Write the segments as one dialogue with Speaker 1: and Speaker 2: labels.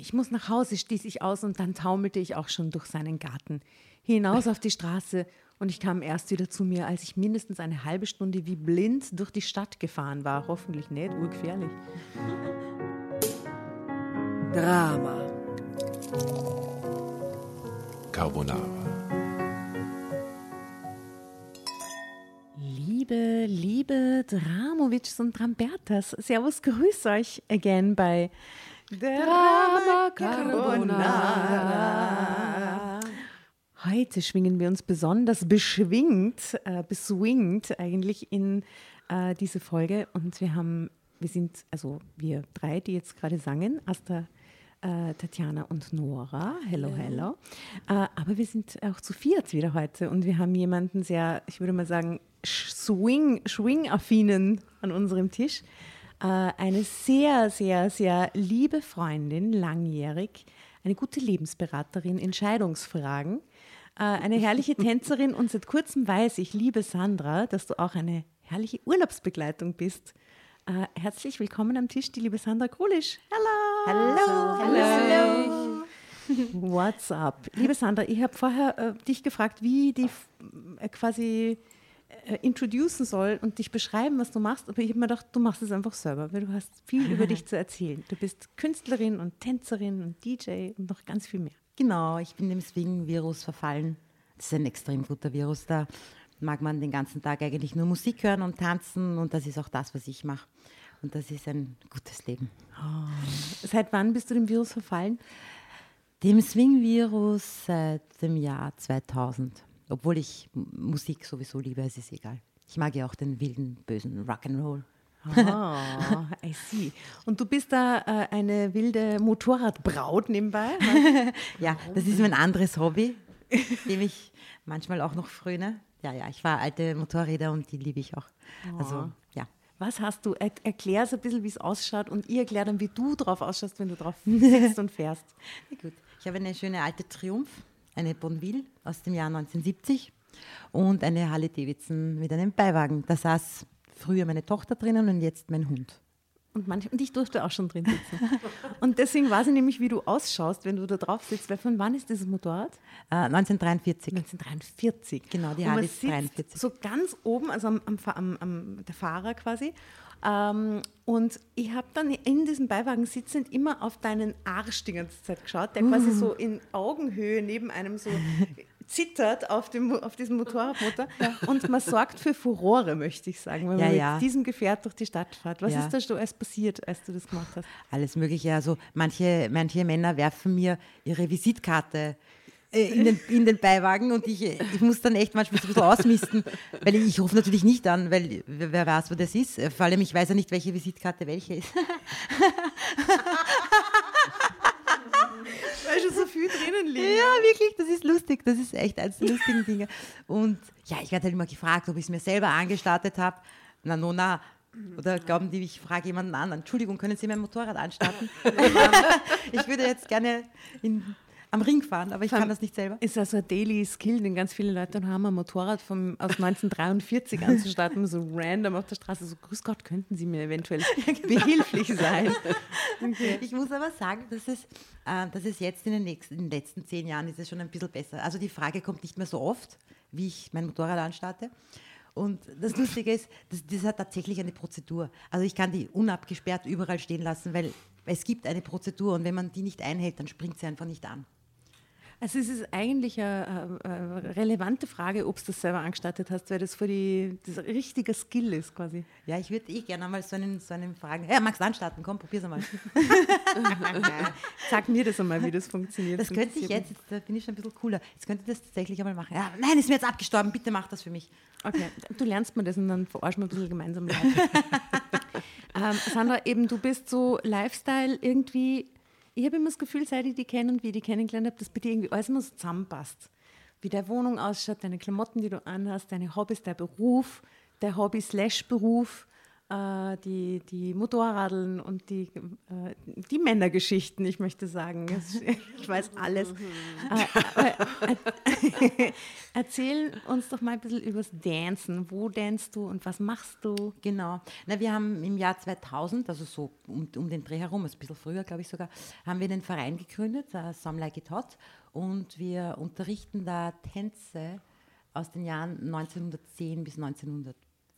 Speaker 1: ich muss nach Hause, stieß ich aus und dann taumelte ich auch schon durch seinen Garten hinaus auf die Straße und ich kam erst wieder zu mir, als ich mindestens eine halbe Stunde wie blind durch die Stadt gefahren war. Hoffentlich nicht, urgefährlich.
Speaker 2: Drama.
Speaker 3: Carbonara.
Speaker 1: Liebe, liebe Dramovics und Drambertas, Servus, grüß euch again bei Drama Carbonara. Heute schwingen wir uns besonders beschwingt, äh, beswingt eigentlich in äh, diese Folge und wir haben, wir sind, also wir drei, die jetzt gerade sangen, Asta, äh, Tatjana und Nora, hello, hello. Äh, aber wir sind auch zu viert wieder heute und wir haben jemanden sehr, ich würde mal sagen, swing, swing-affinen an unserem Tisch. Äh, eine sehr, sehr, sehr liebe Freundin, langjährig, eine gute Lebensberaterin in Scheidungsfragen, äh, eine herrliche Tänzerin und seit kurzem weiß ich, liebe Sandra, dass du auch eine herrliche Urlaubsbegleitung bist. Äh, herzlich willkommen am Tisch, die liebe Sandra Krulisch. Hello!
Speaker 2: Hallo.
Speaker 1: Hello! What's up? Liebe Sandra, ich habe vorher äh, dich gefragt, wie die äh, quasi äh, introducen soll und dich beschreiben, was du machst, aber ich habe mir gedacht, du machst es einfach selber, weil du hast viel über dich zu erzählen. Du bist Künstlerin und Tänzerin und DJ und noch ganz viel mehr.
Speaker 4: Genau, ich bin dem Swing-Virus verfallen. Das ist ein extrem guter Virus. Da mag man den ganzen Tag eigentlich nur Musik hören und tanzen und das ist auch das, was ich mache. Und das ist ein gutes Leben.
Speaker 1: Seit wann bist du dem Virus verfallen?
Speaker 4: Dem Swing-Virus seit dem Jahr 2000. Obwohl ich Musik sowieso liebe, es ist egal. Ich mag ja auch den wilden, bösen Rock'n'Roll.
Speaker 1: Ah, I see. Und du bist da äh, eine wilde Motorradbraut nebenbei?
Speaker 4: Ja, das ist mein anderes Hobby, dem ich manchmal auch noch fröne. Ja, ja, ich fahre alte Motorräder und die liebe ich auch. Also, ja.
Speaker 1: Was hast du? Er, erklär so ein bisschen, wie es ausschaut und ich erkläre dann, wie du drauf ausschaust, wenn du drauf sitzt und fährst.
Speaker 4: Gut. Ich habe eine schöne alte Triumph, eine Bonville aus dem Jahr 1970 und eine Harley Davidson mit einem Beiwagen. Da saß früher meine Tochter drinnen und jetzt mein Hund.
Speaker 1: Und, manch, und ich durfte auch schon drin sitzen. Und deswegen weiß ich nämlich, wie du ausschaust, wenn du da drauf sitzt. Weil von wann ist dieses Motorrad?
Speaker 4: Äh, 1943.
Speaker 1: 1943.
Speaker 4: Genau, die Harley ist
Speaker 1: sitzt
Speaker 4: 43.
Speaker 1: So ganz oben, also am, am, am, am der Fahrer quasi. Ähm, und ich habe dann in diesem Beiwagen sitzend immer auf deinen Arsch die ganze Zeit geschaut, der quasi so in Augenhöhe neben einem so zittert auf, dem, auf diesem Motorradmotor. Und man sorgt für Furore, möchte ich sagen, wenn
Speaker 4: Ja,
Speaker 1: man
Speaker 4: ja.
Speaker 1: mit diesem Gefährt durch die Stadt fährt. Was
Speaker 4: Ja.
Speaker 1: ist da so alles passiert, als du das gemacht hast?
Speaker 4: Alles Mögliche. Also manche, manche Männer werfen mir ihre Visitkarte äh, in den, in den Beiwagen und ich, ich muss dann echt manchmal so ein bisschen ausmisten, weil ich, ich rufe natürlich nicht an, weil wer weiß, wo das ist. Vor allem, ich weiß ja nicht, welche Visitkarte welche ist.
Speaker 1: Weil schon so viel drinnen liegt.
Speaker 4: Ja, wirklich, das ist lustig. Das ist echt eines der lustigen Dinge. Und ja, ich werde halt immer gefragt, ob ich es mir selber angestartet habe. Na, no, na. Oder glauben die, ich frage jemanden an, Entschuldigung, können Sie mein Motorrad anstarten? ich würde jetzt gerne in, am Ring fahren, aber ich kann das nicht selber.
Speaker 1: Ist also ein Daily Skill, den ganz viele Leute haben, ein Motorrad vom, aus 1943 anzustarten, so random auf der Straße. So, grüß Gott, könnten Sie mir eventuell behilflich sein?
Speaker 4: Ich muss aber sagen, dass es, äh, dass es jetzt in den, nächsten, in den letzten zehn Jahren ist es schon ein bisschen besser. Also die Frage kommt nicht mehr so oft, wie ich mein Motorrad anstarte. Und das Lustige ist, das, das hat tatsächlich eine Prozedur. Also ich kann die unabgesperrt überall stehen lassen, weil es gibt eine Prozedur und wenn man die nicht einhält, dann springt sie einfach nicht an.
Speaker 1: Also es ist eigentlich eine, eine relevante Frage, ob du das selber angestartet hast, weil das für die das ein richtiger Skill ist quasi.
Speaker 4: Ja, ich würde eh gerne mal so einen, so einen fragen. Ja, magst du anstarten? Komm, probier's einmal.
Speaker 1: Sag mir das einmal, wie das funktioniert.
Speaker 4: Das könnte ich jetzt, da bin ich schon ein bisschen cooler. Jetzt könnte ich das tatsächlich einmal machen. Ja, nein, ist mir jetzt abgestorben, bitte mach das für mich.
Speaker 1: mich. Okay, du lernst mir das und dann verarschen wir ein bisschen gemeinsam live. ähm, Sandra, eben du bist so Lifestyle irgendwie, ich habe immer das Gefühl, seit ich die kenne und wie ich die kennengelernt habe, dass bei dir irgendwie alles immer so zusammenpasst. Wie deine Wohnung ausschaut, deine Klamotten, die du anhast, deine Hobbys, dein Beruf, der Hobby slash Beruf. äh, die, die Motorradeln und die, äh, die Männergeschichten, ich möchte sagen. Ich weiß alles. äh, äh, erzähl uns doch mal ein bisschen übers Dancen. Wo danst du und was machst du?
Speaker 4: Genau. Na, wir haben im Jahr 2000, also so um, um den Dreh herum, also ein bisschen früher, glaube ich sogar, haben wir den Verein gegründet, uh, Some Like It Hot. Und wir unterrichten da Tänze aus den Jahren 1910 bis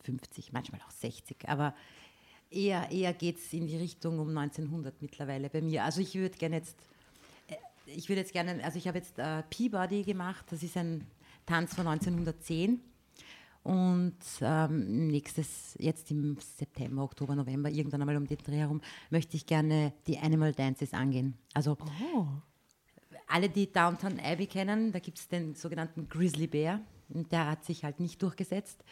Speaker 4: 1950, manchmal auch 60. Aber eher, eher geht es in die Richtung um 1900 mittlerweile bei mir. Also ich würde gerne jetzt, äh, ich würde jetzt gerne, also ich habe jetzt äh, Peabody gemacht, das ist ein Tanz von 1910. Und ähm, nächstes, jetzt im September, Oktober, November, irgendwann einmal um den Dreh herum, möchte ich gerne die Animal Dances angehen. Also
Speaker 1: Oh.
Speaker 4: alle, die Downtown Abbey kennen, da gibt es den sogenannten Grizzly Bear. Und der hat sich halt nicht durchgesetzt.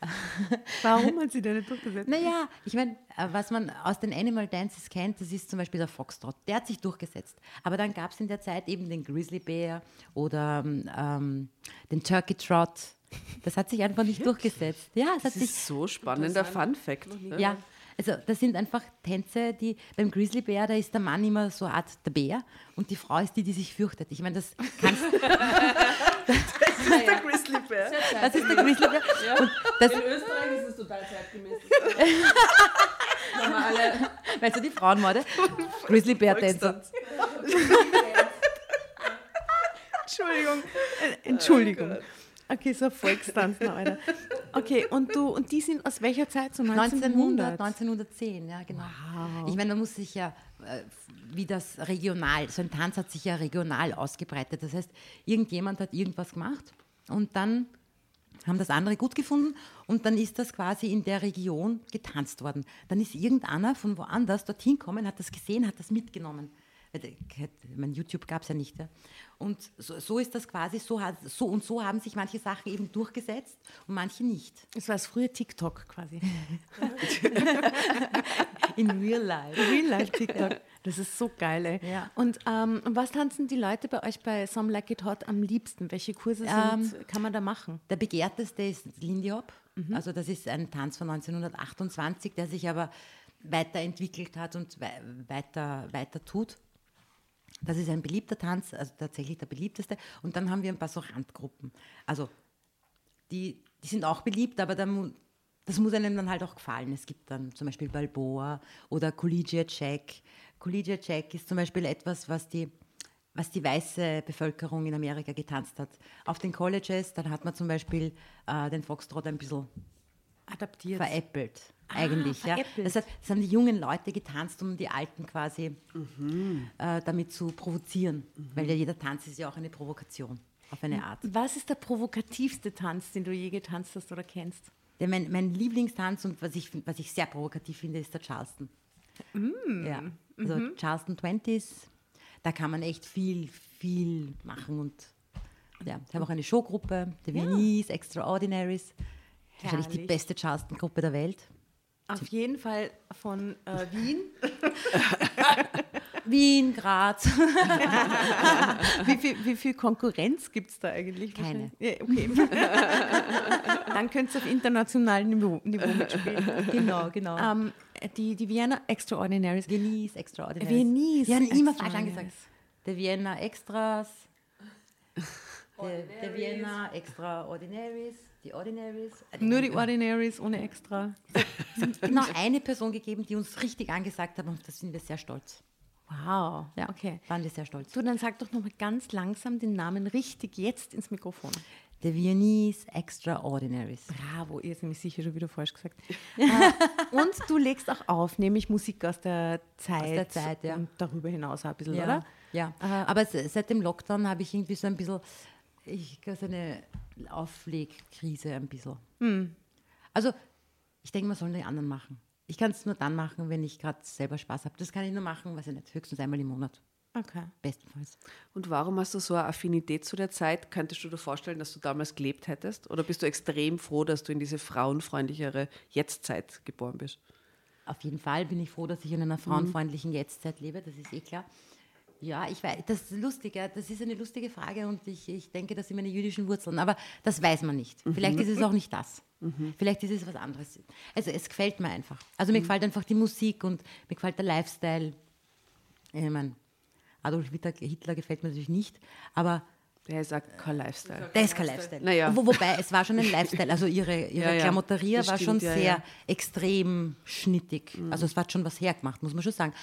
Speaker 1: Warum hat sie denn nicht durchgesetzt?
Speaker 4: Naja, ich meine, äh, was man aus den Animal Dances kennt, das ist zum Beispiel der Foxtrot. Der hat sich durchgesetzt. Aber dann gab es in der Zeit eben den Grizzly Bear oder ähm, den Turkey Trot. Das hat sich einfach nicht durchgesetzt. Ja, es hat
Speaker 5: Das
Speaker 4: sich
Speaker 5: ist so spannender Fun Fact.
Speaker 4: Ja, also das sind einfach Tänze, die beim Grizzlybär, da ist der Mann immer so eine Art der Bär und die Frau ist die, die sich fürchtet. Ich meine, das kannst
Speaker 5: Der Grizzly Bear.
Speaker 4: das ist der Grizzlybär. Und das,
Speaker 5: In Österreich ist es total zeitgemäß.
Speaker 4: weißt du, die Frauenmorde? Grizzlybär-Tänzer.
Speaker 1: Entschuldigung. Äh, Entschuldigung. Okay, so Volkstanz noch, Alter. Okay, und du, und die sind aus welcher Zeit? So
Speaker 4: 1900,
Speaker 1: 1900?
Speaker 4: 1910, ja, genau. Ich meine, da muss sich ja, äh, wie das regional, so ein Tanz hat sich ja regional ausgebreitet. Das heißt, irgendjemand hat irgendwas gemacht und dann haben das andere gut gefunden und dann ist das quasi in der Region getanzt worden. Dann ist irgendeiner von woanders dorthin gekommen, hat das gesehen, hat das mitgenommen. Äh, Ich meine, YouTube gab es ja nicht. Ja. Und so, so ist das quasi, so, hat, so und so haben sich manche Sachen eben durchgesetzt und manche nicht.
Speaker 1: Das war das frühe TikTok quasi.
Speaker 4: In real life.
Speaker 1: Real Life TikTok. Das ist so geil, ey.
Speaker 4: Ja.
Speaker 1: Und ähm, was tanzen die Leute bei euch bei Some Like It Hot am liebsten? Welche Kurse sind, kann man da machen?
Speaker 4: Der begehrteste ist Lindy Hop. Also das ist ein Tanz von 1928, der sich aber weiterentwickelt hat und wei- weiter, weiter tut. Das ist ein beliebter Tanz, also tatsächlich der beliebteste. Und dann haben wir ein paar so Randgruppen. Also die, die sind auch beliebt, aber da mu- das muss einem dann halt auch gefallen. Es gibt dann zum Beispiel Balboa oder Collegiate Jack. Collegiate Jack ist zum Beispiel etwas, was die, was die weiße Bevölkerung in Amerika getanzt hat. Auf den Colleges, dann hat man zum Beispiel äh, den Foxtrot ein bisschen
Speaker 1: Adaptiert.
Speaker 4: veräppelt. Eigentlich, ja.
Speaker 1: veräppelt.
Speaker 4: Das, heißt, das haben die jungen Leute getanzt, um die Alten quasi
Speaker 1: Mhm.
Speaker 4: äh, damit zu provozieren. Weil ja jeder Tanz ist ja auch eine Provokation auf eine Art.
Speaker 1: Was ist der provokativste Tanz, den du je getanzt hast oder kennst?
Speaker 4: Der, mein, mein Lieblingstanz und was ich, was ich sehr provokativ finde, ist der Charleston.
Speaker 1: Mm.
Speaker 4: Ja, also
Speaker 1: Mhm.
Speaker 4: Charleston 20s, da kann man echt viel, viel machen. Und ja, ich habe auch eine Showgruppe, The Viennese, Extraordinaries. Wahrscheinlich die
Speaker 1: Herrlich.
Speaker 4: beste Charleston-Gruppe der Welt.
Speaker 1: Auf jeden Fall von äh, Wien.
Speaker 4: Wien, Graz.
Speaker 1: Wie viel, wie viel Konkurrenz gibt es da eigentlich?
Speaker 4: Keine.
Speaker 1: Ja, okay. Dann könnt ihr auf internationalem Niveau, Niveau mitspielen.
Speaker 4: genau, genau.
Speaker 1: Ähm, die, die Vienna Extraordinaries.
Speaker 4: Viennese, Extraordinaries.
Speaker 1: Viennese,
Speaker 4: haben immer falsch angesagt. Der Vienna Extras. Der, der Vienna Extraordinaries. Die Ordinaries.
Speaker 1: Nur die Ordinaries ohne Extra.
Speaker 4: genau eine Person gegeben, die uns richtig angesagt hat und da sind wir sehr stolz.
Speaker 1: Wow.
Speaker 4: Ja,
Speaker 1: Okay.
Speaker 4: Waren wir sehr stolz.
Speaker 1: Du, dann sag doch nochmal ganz langsam den Namen richtig jetzt ins Mikrofon.
Speaker 4: The Viennese Extraordinaries.
Speaker 1: Bravo, ihr seid nämlich sicher schon wieder falsch gesagt. Äh, und du legst auch auf, nämlich Musik aus der Zeit,
Speaker 4: der Zeit, ja.
Speaker 1: und darüber hinaus auch ein bisschen,
Speaker 4: Ja,
Speaker 1: oder?
Speaker 4: ja. aber se- seit dem Lockdown habe ich irgendwie so ein bisschen, ich so eine Auflegkrise ein bisschen.
Speaker 1: Hm.
Speaker 4: Also, ich denke, man soll die anderen machen. Ich kann es nur dann machen, wenn ich gerade selber Spaß habe. Das kann ich nur machen, weiß ich nicht, höchstens einmal im Monat.
Speaker 1: Okay.
Speaker 4: Bestenfalls.
Speaker 5: Und warum hast du so eine Affinität zu der Zeit? Könntest du dir vorstellen, dass du damals gelebt hättest? Oder bist du extrem froh, dass du in diese frauenfreundlichere Jetztzeit geboren bist?
Speaker 4: Auf jeden Fall bin ich froh, dass ich in einer frauenfreundlichen Jetztzeit lebe, das ist eh klar. Ja, ich weiß, das ist lustig, das ist eine lustige Frage und ich, ich denke, das sind meine jüdischen Wurzeln, aber das weiß man nicht. Vielleicht ist es auch nicht das. Vielleicht ist es was anderes. Also es gefällt mir einfach. Also mir gefällt einfach die Musik und mir gefällt der Lifestyle. Ich meine, Adolf Hitler, gefällt mir natürlich nicht, aber
Speaker 5: Der ist auch kein Lifestyle.
Speaker 4: der ist kein Lifestyle.
Speaker 5: Naja.
Speaker 4: Wo, wobei, es war schon ein Lifestyle. Also ihre, ihre
Speaker 5: Ja, Das
Speaker 4: war schon
Speaker 5: stimmt, ja,
Speaker 4: sehr
Speaker 5: ja. Mhm.
Speaker 4: extrem schnittig. Also es hat schon was hergemacht, muss man schon sagen.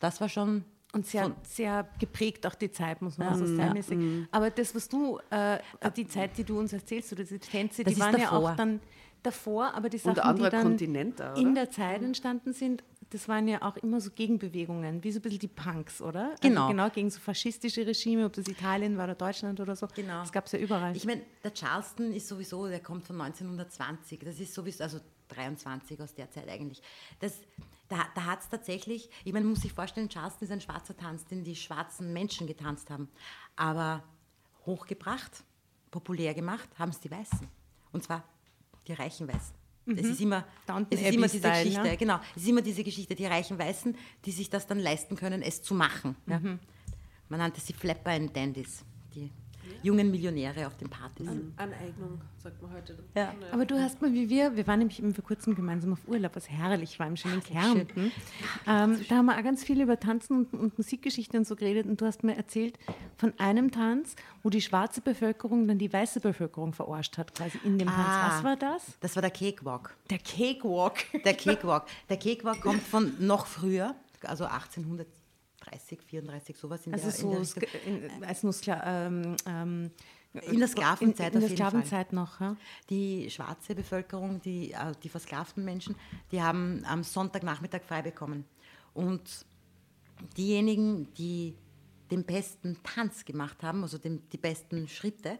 Speaker 4: Das war schon...
Speaker 1: Und sehr,
Speaker 4: Von-
Speaker 1: sehr geprägt auch die Zeit, muss man
Speaker 4: Ja.
Speaker 1: auch so
Speaker 4: Mhm.
Speaker 1: stylmäßig. Aber das, was du, äh, die Zeit, die du uns erzählst, oder diese Tänze,
Speaker 4: Das
Speaker 1: die waren ja
Speaker 4: davor.
Speaker 1: auch dann davor, aber die Sachen, die dann
Speaker 5: Kontinent auch,
Speaker 1: in der Zeit entstanden sind, das waren ja auch immer so Gegenbewegungen, wie so ein bisschen die Punks, oder?
Speaker 4: Genau.
Speaker 1: Also genau gegen so faschistische Regime, ob das Italien war oder Deutschland oder so.
Speaker 4: Genau.
Speaker 1: Das gab es ja überall.
Speaker 4: Ich meine, der Charleston ist sowieso, der kommt von 1920. Das ist sowieso, also 23 aus der Zeit eigentlich. Das, da da hat es tatsächlich, ich meine, man muss sich vorstellen, Charleston ist ein schwarzer Tanz, den die schwarzen Menschen getanzt haben. Aber hochgebracht, populär gemacht, haben es die Weißen. Und zwar die reichen Weißen. Es ist immer, es ist immer diese Geschichte,
Speaker 1: ne?
Speaker 4: genau, es ist immer diese Geschichte, die reichen Weißen, die sich das dann leisten können, es zu machen. Ja. Man nannte sie Flapper and Dandies, die jungen Millionäre auf den Partys.
Speaker 5: Aneignung, sagt man heute.
Speaker 4: Ja.
Speaker 1: Aber du hast mal, wie wir, wir waren nämlich eben vor kurzem gemeinsam auf Urlaub, was herrlich war im schönen Kärnten. Ähm, da haben wir auch ganz viel über Tanzen und, und Musikgeschichte und so geredet und du hast mir erzählt von einem Tanz, wo die schwarze Bevölkerung dann die weiße Bevölkerung verarscht hat, quasi in dem
Speaker 4: Ah.
Speaker 1: Tanz. Was war das?
Speaker 4: Das war der Cakewalk.
Speaker 1: Der Cakewalk.
Speaker 4: Der Cakewalk. Der Cakewalk kommt von noch früher, also 1830, 34, sowas in
Speaker 1: Also
Speaker 4: der,
Speaker 1: so
Speaker 4: in der
Speaker 1: Sk- in, als nur Skla ähm, ähm,
Speaker 4: In der Sklavenzeit
Speaker 1: in, in der
Speaker 4: jeden Fall.
Speaker 1: Sklavenzeit noch, ja.
Speaker 4: Die schwarze Bevölkerung, die, äh, die versklavten Menschen, die haben am Sonntagnachmittag frei bekommen. Und diejenigen, die den besten Tanz gemacht haben, also den, die besten Schritte,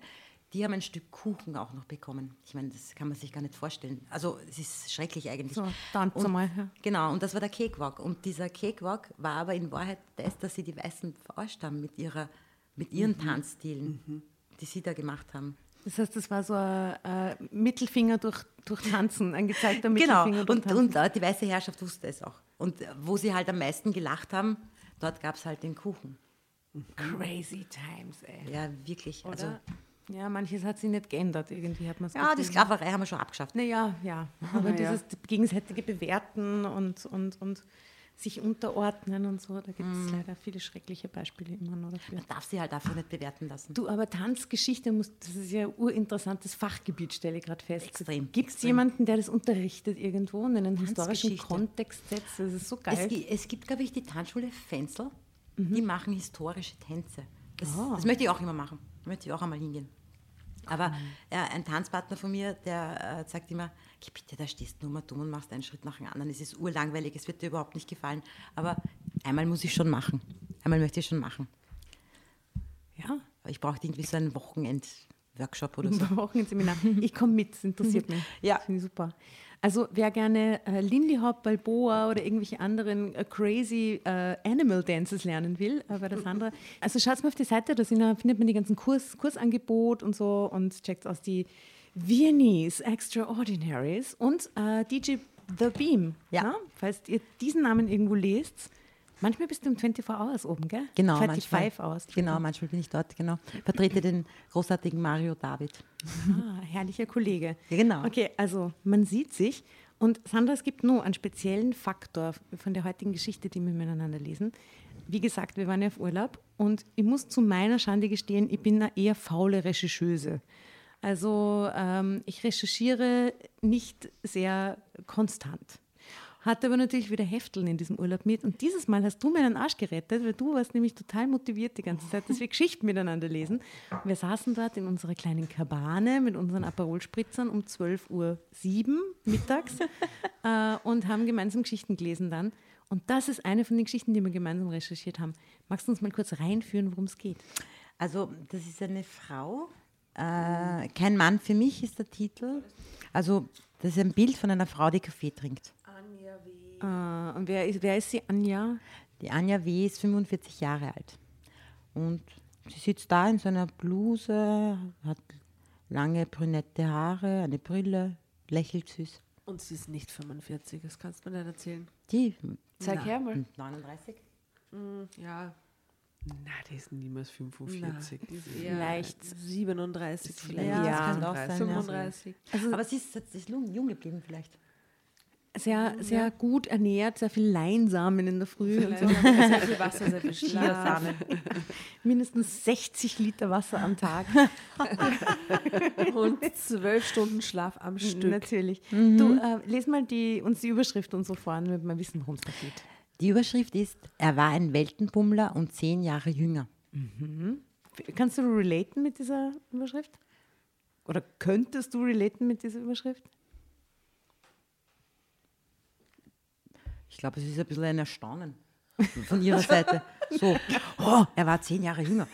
Speaker 4: die haben ein Stück Kuchen auch noch bekommen. Ich meine, das kann man sich gar nicht vorstellen. Also es ist schrecklich eigentlich.
Speaker 1: So, tanz
Speaker 4: Und-
Speaker 1: mal, ja.
Speaker 4: Genau, und das war der Cakewalk. Und dieser Cakewalk war aber in Wahrheit das, dass sie die Weißen verarscht haben mit, ihrer, mit ihren
Speaker 1: Mhm.
Speaker 4: Tanzstilen, die sie da gemacht haben.
Speaker 1: Das heißt, das war so ein äh, Mittelfinger durch, durch Tanzen, ein gezeigter
Speaker 4: Genau,
Speaker 1: Mittelfinger durch
Speaker 4: und,
Speaker 1: Tanzen.
Speaker 4: und äh, die weiße Herrschaft wusste es auch. Und äh, wo sie halt am meisten gelacht haben, dort gab es halt den Kuchen.
Speaker 1: Crazy times, ey.
Speaker 4: Ja, wirklich.
Speaker 1: Oder?
Speaker 4: Also,
Speaker 1: ja, manches hat sich nicht geändert, irgendwie hat man es
Speaker 4: ja, die Sklaverei haben wir schon abgeschafft.
Speaker 1: Naja, ja. Aber
Speaker 5: Naja.
Speaker 1: dieses gegenseitige Bewerten und, und, und sich unterordnen und so, da gibt
Speaker 4: Mm.
Speaker 1: es leider viele schreckliche Beispiele immer noch dafür.
Speaker 4: Man darf sie halt einfach nicht bewerten lassen.
Speaker 1: Du, aber Tanzgeschichte, muss, das ist ja ein urinteressantes Fachgebiet, stelle ich gerade fest.
Speaker 4: Extrem,
Speaker 1: Gibt es jemanden, der das unterrichtet irgendwo und in einen historischen. Kontext setzt? Das ist so
Speaker 4: Es,
Speaker 1: geil.
Speaker 4: gi- es gibt, glaube ich, die Tanzschule Fenzel, die machen historische Tänze. Das,
Speaker 1: Ah.
Speaker 4: das möchte ich auch immer machen. Da möchte ich auch einmal hingehen. Aber äh, ein Tanzpartner von mir, der äh, sagt immer, "Geh bitte, da stehst du nur mal dumm und machst einen Schritt nach dem anderen. Es ist urlangweilig, es wird dir überhaupt nicht gefallen. Aber einmal muss ich schon machen. Einmal möchte ich schon machen.
Speaker 1: Ja,
Speaker 4: Aber ich brauche irgendwie so einen Wochenend-Workshop oder so.
Speaker 1: Ein Wochenendseminar. Ich komme mit, das interessiert mich.
Speaker 4: Ja.
Speaker 1: Finde ich super. Also wer gerne äh, Lindy Hop, Balboa oder irgendwelche anderen äh, crazy äh, Animal Dances lernen will, äh, bei der Sandra, also schaut mal auf die Seite, da äh, findet man die ganzen Kurs, Kursangebot und so und checkt aus die Viennese Extraordinaries und äh, DJ The Beam.
Speaker 4: Ja.
Speaker 1: ne? Falls ihr diesen Namen irgendwo lest, manchmal bist du im 24 Hours oben, gell?
Speaker 4: Genau,
Speaker 1: 25
Speaker 4: manchmal.
Speaker 1: Hours.
Speaker 4: Genau, manchmal bin ich dort, genau. Vertrete den großartigen Mario David.
Speaker 1: Ah, herrlicher Kollege.
Speaker 4: Ja, genau.
Speaker 1: Okay, also man sieht sich. Und Sandra, es gibt nur einen speziellen Faktor von der heutigen Geschichte, die wir miteinander lesen. Wie gesagt, wir waren ja auf Urlaub und ich muss zu meiner Schande gestehen, ich bin eine eher faule Rechercheuse. Also ähm, ich recherchiere nicht sehr konstant. Hatte aber natürlich wieder Hefteln in diesem Urlaub mit. Und dieses Mal hast du mir den Arsch gerettet, weil du warst nämlich total motiviert die ganze Zeit, dass wir Geschichten miteinander lesen. Wir saßen dort in unserer kleinen Kabane mit unseren Aperol-Spritzern um 12.07 Uhr mittags äh, und haben gemeinsam Geschichten gelesen dann. Und das ist eine von den Geschichten, die wir gemeinsam recherchiert haben. Magst du uns mal kurz reinführen, worum es geht?
Speaker 4: Also, das ist eine Frau. Äh, Kein Mann für mich ist der Titel. Also, das ist ein Bild von einer Frau, die Kaffee trinkt.
Speaker 1: Äh, und wer ist, wer ist sie? Anja?
Speaker 4: Die Anja W. ist 45 Jahre alt. Und sie sitzt da in so einer Bluse, hat lange brünette Haare, eine Brille, lächelt süß.
Speaker 5: Und sie ist nicht 45, das kannst du mir nicht erzählen.
Speaker 4: Die
Speaker 5: Zeig her mal.
Speaker 4: 39?
Speaker 5: Ja, Na, die ist niemals 45.
Speaker 6: die ist
Speaker 5: Die-
Speaker 6: eher
Speaker 1: Vielleicht.
Speaker 6: 37 vielleicht.
Speaker 4: Ja,
Speaker 1: Ja,
Speaker 4: das könnte auch sein. Ja.
Speaker 6: 35.
Speaker 4: Aber sie ist, sie ist jung geblieben vielleicht.
Speaker 1: Sehr, sehr gut ernährt, sehr viel Leinsamen in der Früh. Und so.
Speaker 6: Sehr viel Wasser, sehr viel.
Speaker 4: Chiasamen.
Speaker 1: Mindestens 60 Liter Wasser am Tag.
Speaker 6: Und zwölf Stunden Schlaf am Stück.
Speaker 1: Natürlich. Du, äh, les mal die, uns die Überschrift und so vor, damit wir wissen, worum es da geht.
Speaker 4: Die Überschrift ist, er war ein Weltenbummler und zehn Jahre jünger.
Speaker 1: Kannst du relaten mit dieser Überschrift? Oder könntest du relaten mit dieser Überschrift?
Speaker 4: Ich glaube, es ist ein bisschen ein Erstaunen von ihrer Seite. So, oh, er war zehn Jahre jünger.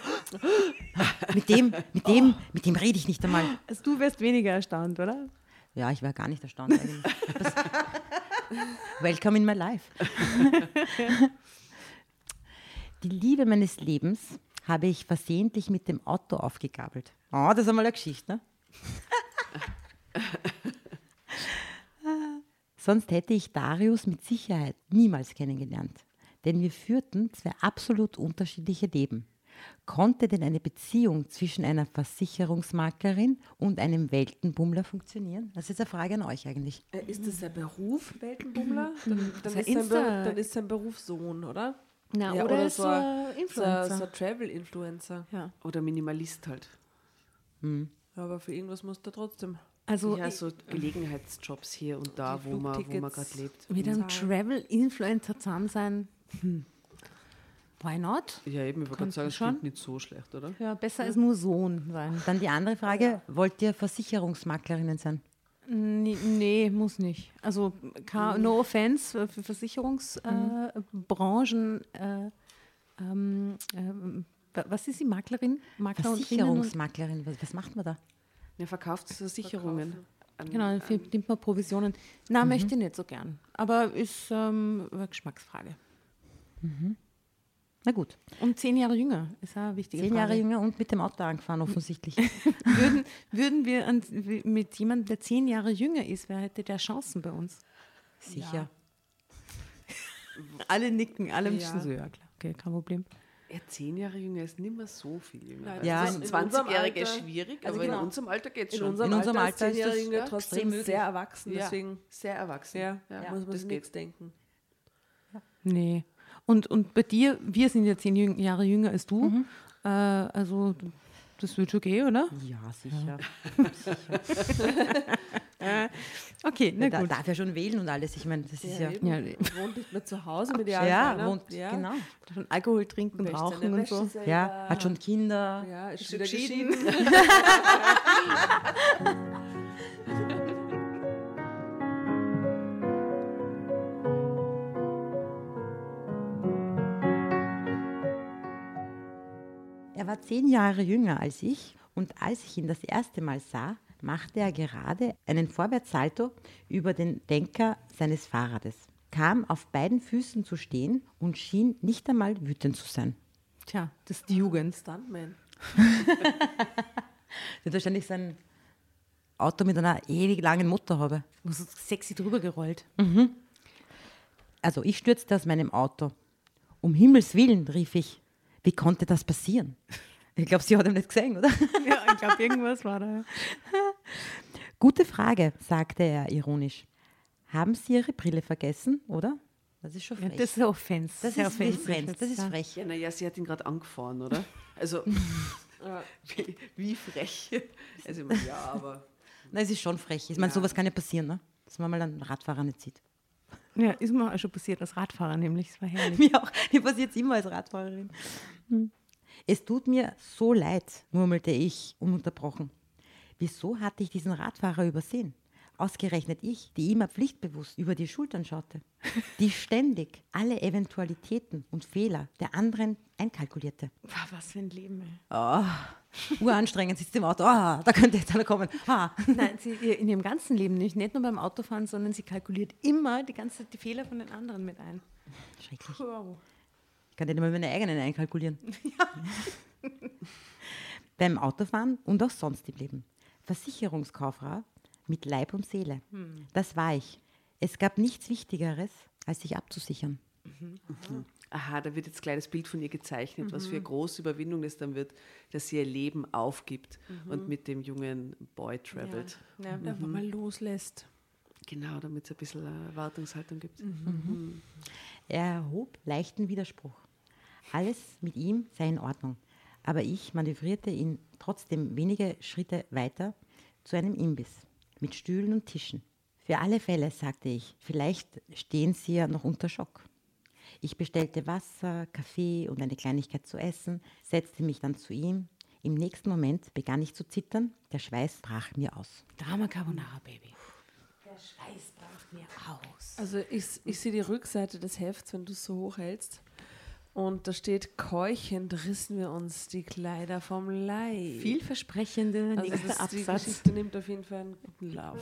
Speaker 4: Mit dem, mit dem, mit dem rede ich nicht einmal.
Speaker 1: Also du wärst weniger erstaunt, oder?
Speaker 4: Ja, ich war gar nicht erstaunt eigentlich. Das, welcome in my life. Die Liebe meines Lebens habe ich versehentlich mit dem Auto aufgegabelt. Oh, das ist einmal eine Geschichte, ne? Sonst hätte ich Darius mit Sicherheit niemals kennengelernt. Denn wir führten zwei absolut unterschiedliche Leben. Konnte denn eine Beziehung zwischen einer Versicherungsmaklerin und einem Weltenbummler funktionieren? Das ist eine Frage an euch eigentlich.
Speaker 6: Äh, Ist das sein Beruf, Weltenbummler? Dann, dann,
Speaker 1: Das
Speaker 6: ist sein
Speaker 1: Insta.
Speaker 6: Be dann ist sein Beruf Sohn, oder?
Speaker 1: Na,
Speaker 6: Ja,
Speaker 1: oder,
Speaker 6: oder
Speaker 1: ist
Speaker 6: so ein-
Speaker 1: ein
Speaker 6: So ein,
Speaker 1: Influencer.
Speaker 6: so ein Travel-Influencer.
Speaker 1: ja.
Speaker 5: Oder Minimalist halt.
Speaker 6: Aber für irgendwas muss der trotzdem.
Speaker 1: Also
Speaker 5: ja, so Gelegenheitsjobs hier und da, wo man, wo man gerade lebt.
Speaker 1: mit einem
Speaker 6: Zahlen.
Speaker 1: Travel-Influencer zusammen sein, hm. why not?
Speaker 5: Ja, eben, ich wollte gerade sagen, es klingt nicht so schlecht, oder?
Speaker 1: Ja, besser als nur Sohn sein.
Speaker 4: Dann die andere Frage, wollt ihr Versicherungsmaklerinnen sein?
Speaker 1: Nee, nee, muss nicht. Also ka- no offense äh, für Versicherungsbranchen. Branchen, äh, ähm, ähm, wa- was ist die Maklerin? Makler
Speaker 4: Versicherungsmaklerin, was macht man da?
Speaker 5: Ja, verkauft Versicherungen. An,
Speaker 1: Genau,
Speaker 5: an,
Speaker 1: dann nimmt man Provisionen. Na, möchte ich nicht so gern. Aber ist ähm, eine Geschmacksfrage.
Speaker 4: Na gut,
Speaker 1: Und zehn Jahre jünger ist eine wichtige
Speaker 4: zehn
Speaker 1: Frage.
Speaker 4: Jahre jünger und mit dem Auto angefahren offensichtlich.
Speaker 1: Würden, würden wir an, mit jemandem, der zehn Jahre jünger ist, wer hätte der Chancen bei uns?
Speaker 4: Sicher.
Speaker 1: Alle nicken, alle
Speaker 6: Ja.
Speaker 1: müssen so, ja klar, okay, kein Problem.
Speaker 5: Ja, zehn Jahre jünger ist nicht mehr so viel jünger.
Speaker 6: Nein,
Speaker 5: Also
Speaker 4: Ja.
Speaker 5: so
Speaker 6: in
Speaker 5: ein
Speaker 6: unserem
Speaker 5: 20-Jährige ist schwierig,
Speaker 6: also
Speaker 5: aber
Speaker 6: genau.
Speaker 5: in unserem Alter geht es
Speaker 6: In
Speaker 5: schon.
Speaker 6: unserem,
Speaker 4: In unserem
Speaker 6: Alter,
Speaker 4: Alter
Speaker 6: ist
Speaker 4: extrem
Speaker 6: trotzdem
Speaker 4: möglich.
Speaker 6: sehr erwachsen,
Speaker 5: Ja.
Speaker 6: deswegen
Speaker 5: Sehr erwachsen.
Speaker 6: ja,
Speaker 5: Ja,
Speaker 6: muss man
Speaker 5: das
Speaker 6: nichts denken.
Speaker 1: Nee. Und, und bei dir, wir sind ja zehn Jahre jünger als du. Äh, also, du- das wird schon gehen, oder?
Speaker 4: Ja, sicher.
Speaker 1: Okay, na
Speaker 4: Da
Speaker 1: gut.
Speaker 4: darf ja schon wählen und alles. Ich meine, das ist ja.
Speaker 6: eben.
Speaker 1: Ja, nee.
Speaker 6: Wohnt nicht mehr zu Hause mit
Speaker 4: Ja,
Speaker 6: Idealfall,
Speaker 4: wohnt,
Speaker 6: ja.
Speaker 4: genau.
Speaker 1: Schon Alkohol trinken und rauchen und so.
Speaker 6: selber.
Speaker 4: Ja, hat schon Kinder.
Speaker 6: Ja, ist,
Speaker 1: Ist
Speaker 6: wieder
Speaker 1: geschieden.
Speaker 4: Er war zehn Jahre jünger als ich und als ich ihn das erste Mal sah, machte er gerade einen Vorwärtssalto über den Denker seines Fahrrades, kam auf beiden Füßen zu stehen und schien nicht einmal wütend zu sein.
Speaker 1: Tja, das ist die Jugend.
Speaker 6: Stuntman.
Speaker 4: Der hat wahrscheinlich sein Auto mit einer ewig langen Motorhaube.
Speaker 1: So sexy drüber gerollt.
Speaker 4: Also ich stürzte aus meinem Auto. Um Himmels Willen, rief ich. Wie konnte das passieren? Ich glaube, sie hat ihn nicht gesehen, oder?
Speaker 1: ja, ich glaube, irgendwas war da.
Speaker 4: Gute Frage, sagte er ironisch. Haben Sie Ihre Brille vergessen, oder? Das ist schon
Speaker 1: Ja,
Speaker 4: frech.
Speaker 1: das ist eine Offense.
Speaker 4: das,
Speaker 1: Sehr
Speaker 4: ist frech. das ist
Speaker 1: ja.
Speaker 4: frech.
Speaker 5: Ja, naja, sie hat ihn gerade angefahren, oder? Also, wie, wie frech. Also, ich meine, ja, aber.
Speaker 4: Na, es ist schon frech. Ich meine, sowas kann ja passieren, ne? dass man mal einen Radfahrer nicht sieht.
Speaker 1: Ja, ist mir auch schon passiert als Radfahrer nämlich. Das war herrlich.
Speaker 4: Mir auch. Mir passiert es immer als Radfahrerin. Hm. Es tut mir so leid, murmelte ich ununterbrochen. Wieso hatte ich diesen Radfahrer übersehen? Ausgerechnet ich, die immer pflichtbewusst über die Schultern schaute, die ständig alle Eventualitäten und Fehler der anderen einkalkulierte.
Speaker 1: Was für ein Leben, ey.
Speaker 4: Uranstrengend sitzt im Auto, ah, da könnte jetzt einer kommen. Ah.
Speaker 1: Nein, sie, in ihrem ganzen Leben nicht. Nicht nur beim Autofahren, sondern sie kalkuliert immer die ganze Zeit die Fehler von den anderen mit ein.
Speaker 4: Schrecklich.
Speaker 1: Wow.
Speaker 4: Ich kann nicht immer meine eigenen einkalkulieren. Beim Autofahren und auch sonst im Leben. Versicherungskauffrau mit Leib und Seele. Das war ich. Es gab nichts Wichtigeres, als sich abzusichern.
Speaker 5: aha, da wird jetzt ein kleines Bild von ihr gezeichnet, was für eine große Überwindung es dann wird, dass sie ihr Leben aufgibt und mit dem jungen Boy travelt.
Speaker 6: Ja, der einfach mal loslässt.
Speaker 5: Genau, damit es ein bisschen äh, Erwartungshaltung gibt.
Speaker 4: Er erhob leichten Widerspruch. Alles mit ihm sei in Ordnung. Aber ich manövrierte ihn trotzdem wenige Schritte weiter zu einem Imbiss mit Stühlen und Tischen. Für alle Fälle, sagte ich, vielleicht stehen Sie ja noch unter Schock. Ich bestellte Wasser, Kaffee und eine Kleinigkeit zu essen, setzte mich dann zu ihm. Im nächsten Moment begann ich zu zittern, der Schweiß brach mir aus.
Speaker 1: Drama Carbonara, Baby. Der Schweiß brach mir aus.
Speaker 6: Also ich, ich sehe die Rückseite des Hefts, wenn du es so hochhältst. Und da steht, keuchend rissen wir uns die Kleider vom Leib.
Speaker 1: Vielversprechende
Speaker 6: also
Speaker 1: nächster
Speaker 6: das, die
Speaker 1: Absatz.
Speaker 6: Geschichte nimmt auf jeden Fall einen guten Lauf.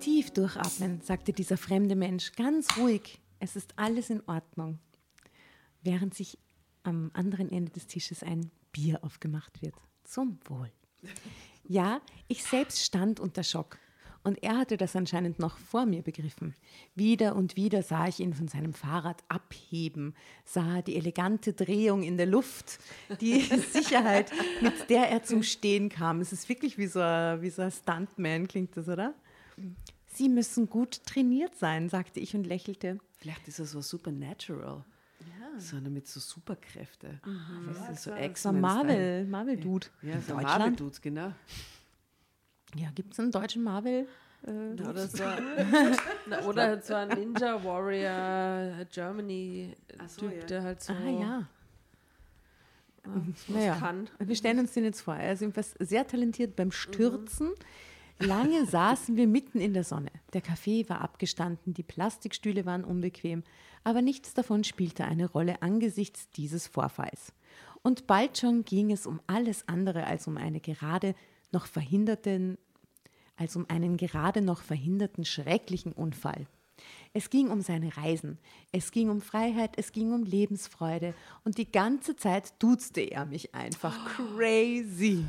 Speaker 1: Tief durchatmen, sagte dieser fremde Mensch, ganz ruhig. Es ist alles in Ordnung. Während sich am anderen Ende des Tisches ein Bier aufgemacht wird. Zum Wohl. Ja, ich selbst stand unter Schock. Und er hatte das anscheinend noch vor mir begriffen. Wieder und wieder sah ich ihn von seinem Fahrrad abheben, sah die elegante Drehung in der Luft, die Sicherheit, mit der er zum Stehen kam. Es ist wirklich wie so ein, wie so ein Stuntman, klingt das, oder? Sie müssen gut trainiert sein, sagte ich und lächelte.
Speaker 5: Vielleicht ist er so supernatural. So einer mit so Superkräfte. Weißt du, so
Speaker 1: So ein
Speaker 5: X-Men-Style.
Speaker 1: Marvel, Marvel-Dude.
Speaker 5: Ja, so. Marvel-Dudes, genau.
Speaker 1: Ja, gibt es einen deutschen Marvel?
Speaker 6: Oder so, na, oder so ein Ninja Warrior Germany
Speaker 5: Ach so,
Speaker 6: Typ,
Speaker 5: ja.
Speaker 6: der halt so
Speaker 1: Ah ja.
Speaker 6: was
Speaker 1: Naja,
Speaker 6: kann.
Speaker 1: wir stellen uns den jetzt vor. Er ist jedenfalls sehr talentiert beim Stürzen. Lange saßen wir mitten in der Sonne. Der Kaffee war abgestanden, die Plastikstühle waren unbequem, aber nichts davon spielte eine Rolle angesichts dieses Vorfalls. Und bald schon ging es um alles andere als um eine gerade noch verhinderten, als um einen gerade noch verhinderten schrecklichen Unfall. Es ging um seine Reisen, es ging um Freiheit, es ging um Lebensfreude und die ganze Zeit duzte er mich einfach crazy.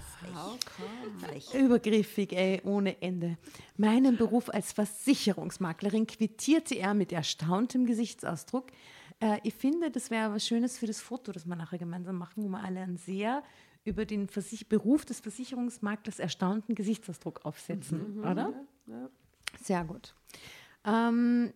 Speaker 1: Übergriffig, ey, ohne Ende. Meinen Beruf als Versicherungsmaklerin quittierte er mit erstauntem Gesichtsausdruck. Äh, ich finde, das wäre was Schönes für das Foto, das wir nachher gemeinsam machen, wo wir alle einen sehr über den Versich Beruf des Versicherungsmaklers erstaunten Gesichtsausdruck aufsetzen, oder? Sehr gut. Ähm,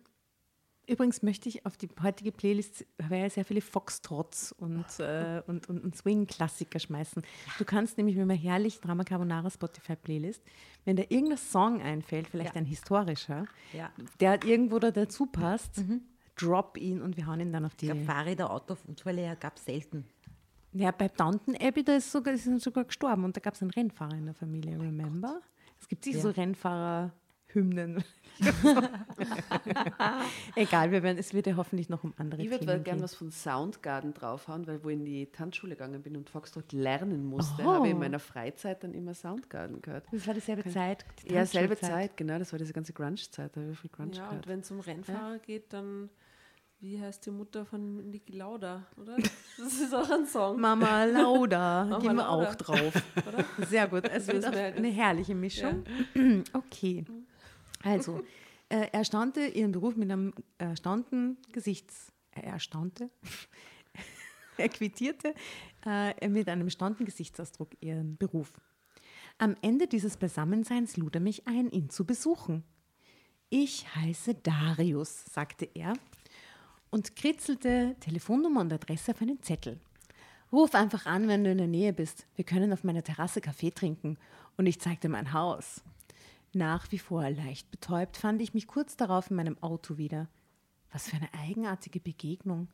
Speaker 1: übrigens möchte ich auf die heutige Playlist ja sehr viele Foxtrots und, äh, und, und, und Swing-Klassiker schmeißen. Du kannst nämlich mit einer herrlich Drama Carbonara Spotify-Playlist, wenn da irgendein Song einfällt, vielleicht
Speaker 4: Ja.
Speaker 1: ein historischer,
Speaker 4: Ja.
Speaker 1: der irgendwo da dazu passt, drop ihn und wir hauen ihn dann auf die.
Speaker 4: Ich glaube, Fahrräder, Autounfälle gab es selten.
Speaker 1: Ja, bei Downton Abbey, da ist, sogar, ist sogar gestorben und da gab es einen Rennfahrer in der Familie, remember? Es gibt sicher so Rennfahrer-Hymnen. Egal, wir werden, es wird ja hoffentlich noch um andere
Speaker 5: Ich würde gerne
Speaker 1: gehen.
Speaker 5: was von Soundgarden draufhauen, weil wo ich in die Tanzschule gegangen bin und Foxtrot lernen musste,
Speaker 1: Oh.
Speaker 5: habe ich in meiner Freizeit dann immer Soundgarden gehört.
Speaker 1: Das war dieselbe Zeit. die
Speaker 5: Ja, selbe. Zeit, genau, das war diese ganze Grunge-Zeit, da habe ich viel Grunge
Speaker 6: Ja, und
Speaker 5: gehört.
Speaker 6: wenn es um Rennfahrer geht, dann wie heißt die Mutter von Niki Lauda, oder? Das ist auch ein Song.
Speaker 1: Mama Lauda,
Speaker 6: Mama
Speaker 1: gehen wir
Speaker 6: Lauda.
Speaker 1: auch drauf. Sehr gut, es wird eine herrliche Mischung. Okay, also, äh, er staunte ihren Beruf mit einem erstaunten Gesichts... Er erstaunte? er quittierte äh, mit einem erstaunten Gesichtsausdruck ihren Beruf. Am Ende dieses Beisammenseins lud er mich ein, ihn zu besuchen. Ich heiße Darius, sagte er und kritzelte Telefonnummer und Adresse auf einen Zettel. Ruf einfach an, wenn du in der Nähe bist. Wir können auf meiner Terrasse Kaffee trinken und ich zeigte mein Haus. Nach wie vor leicht betäubt fand ich mich kurz darauf in meinem Auto wieder. Was für eine eigenartige Begegnung.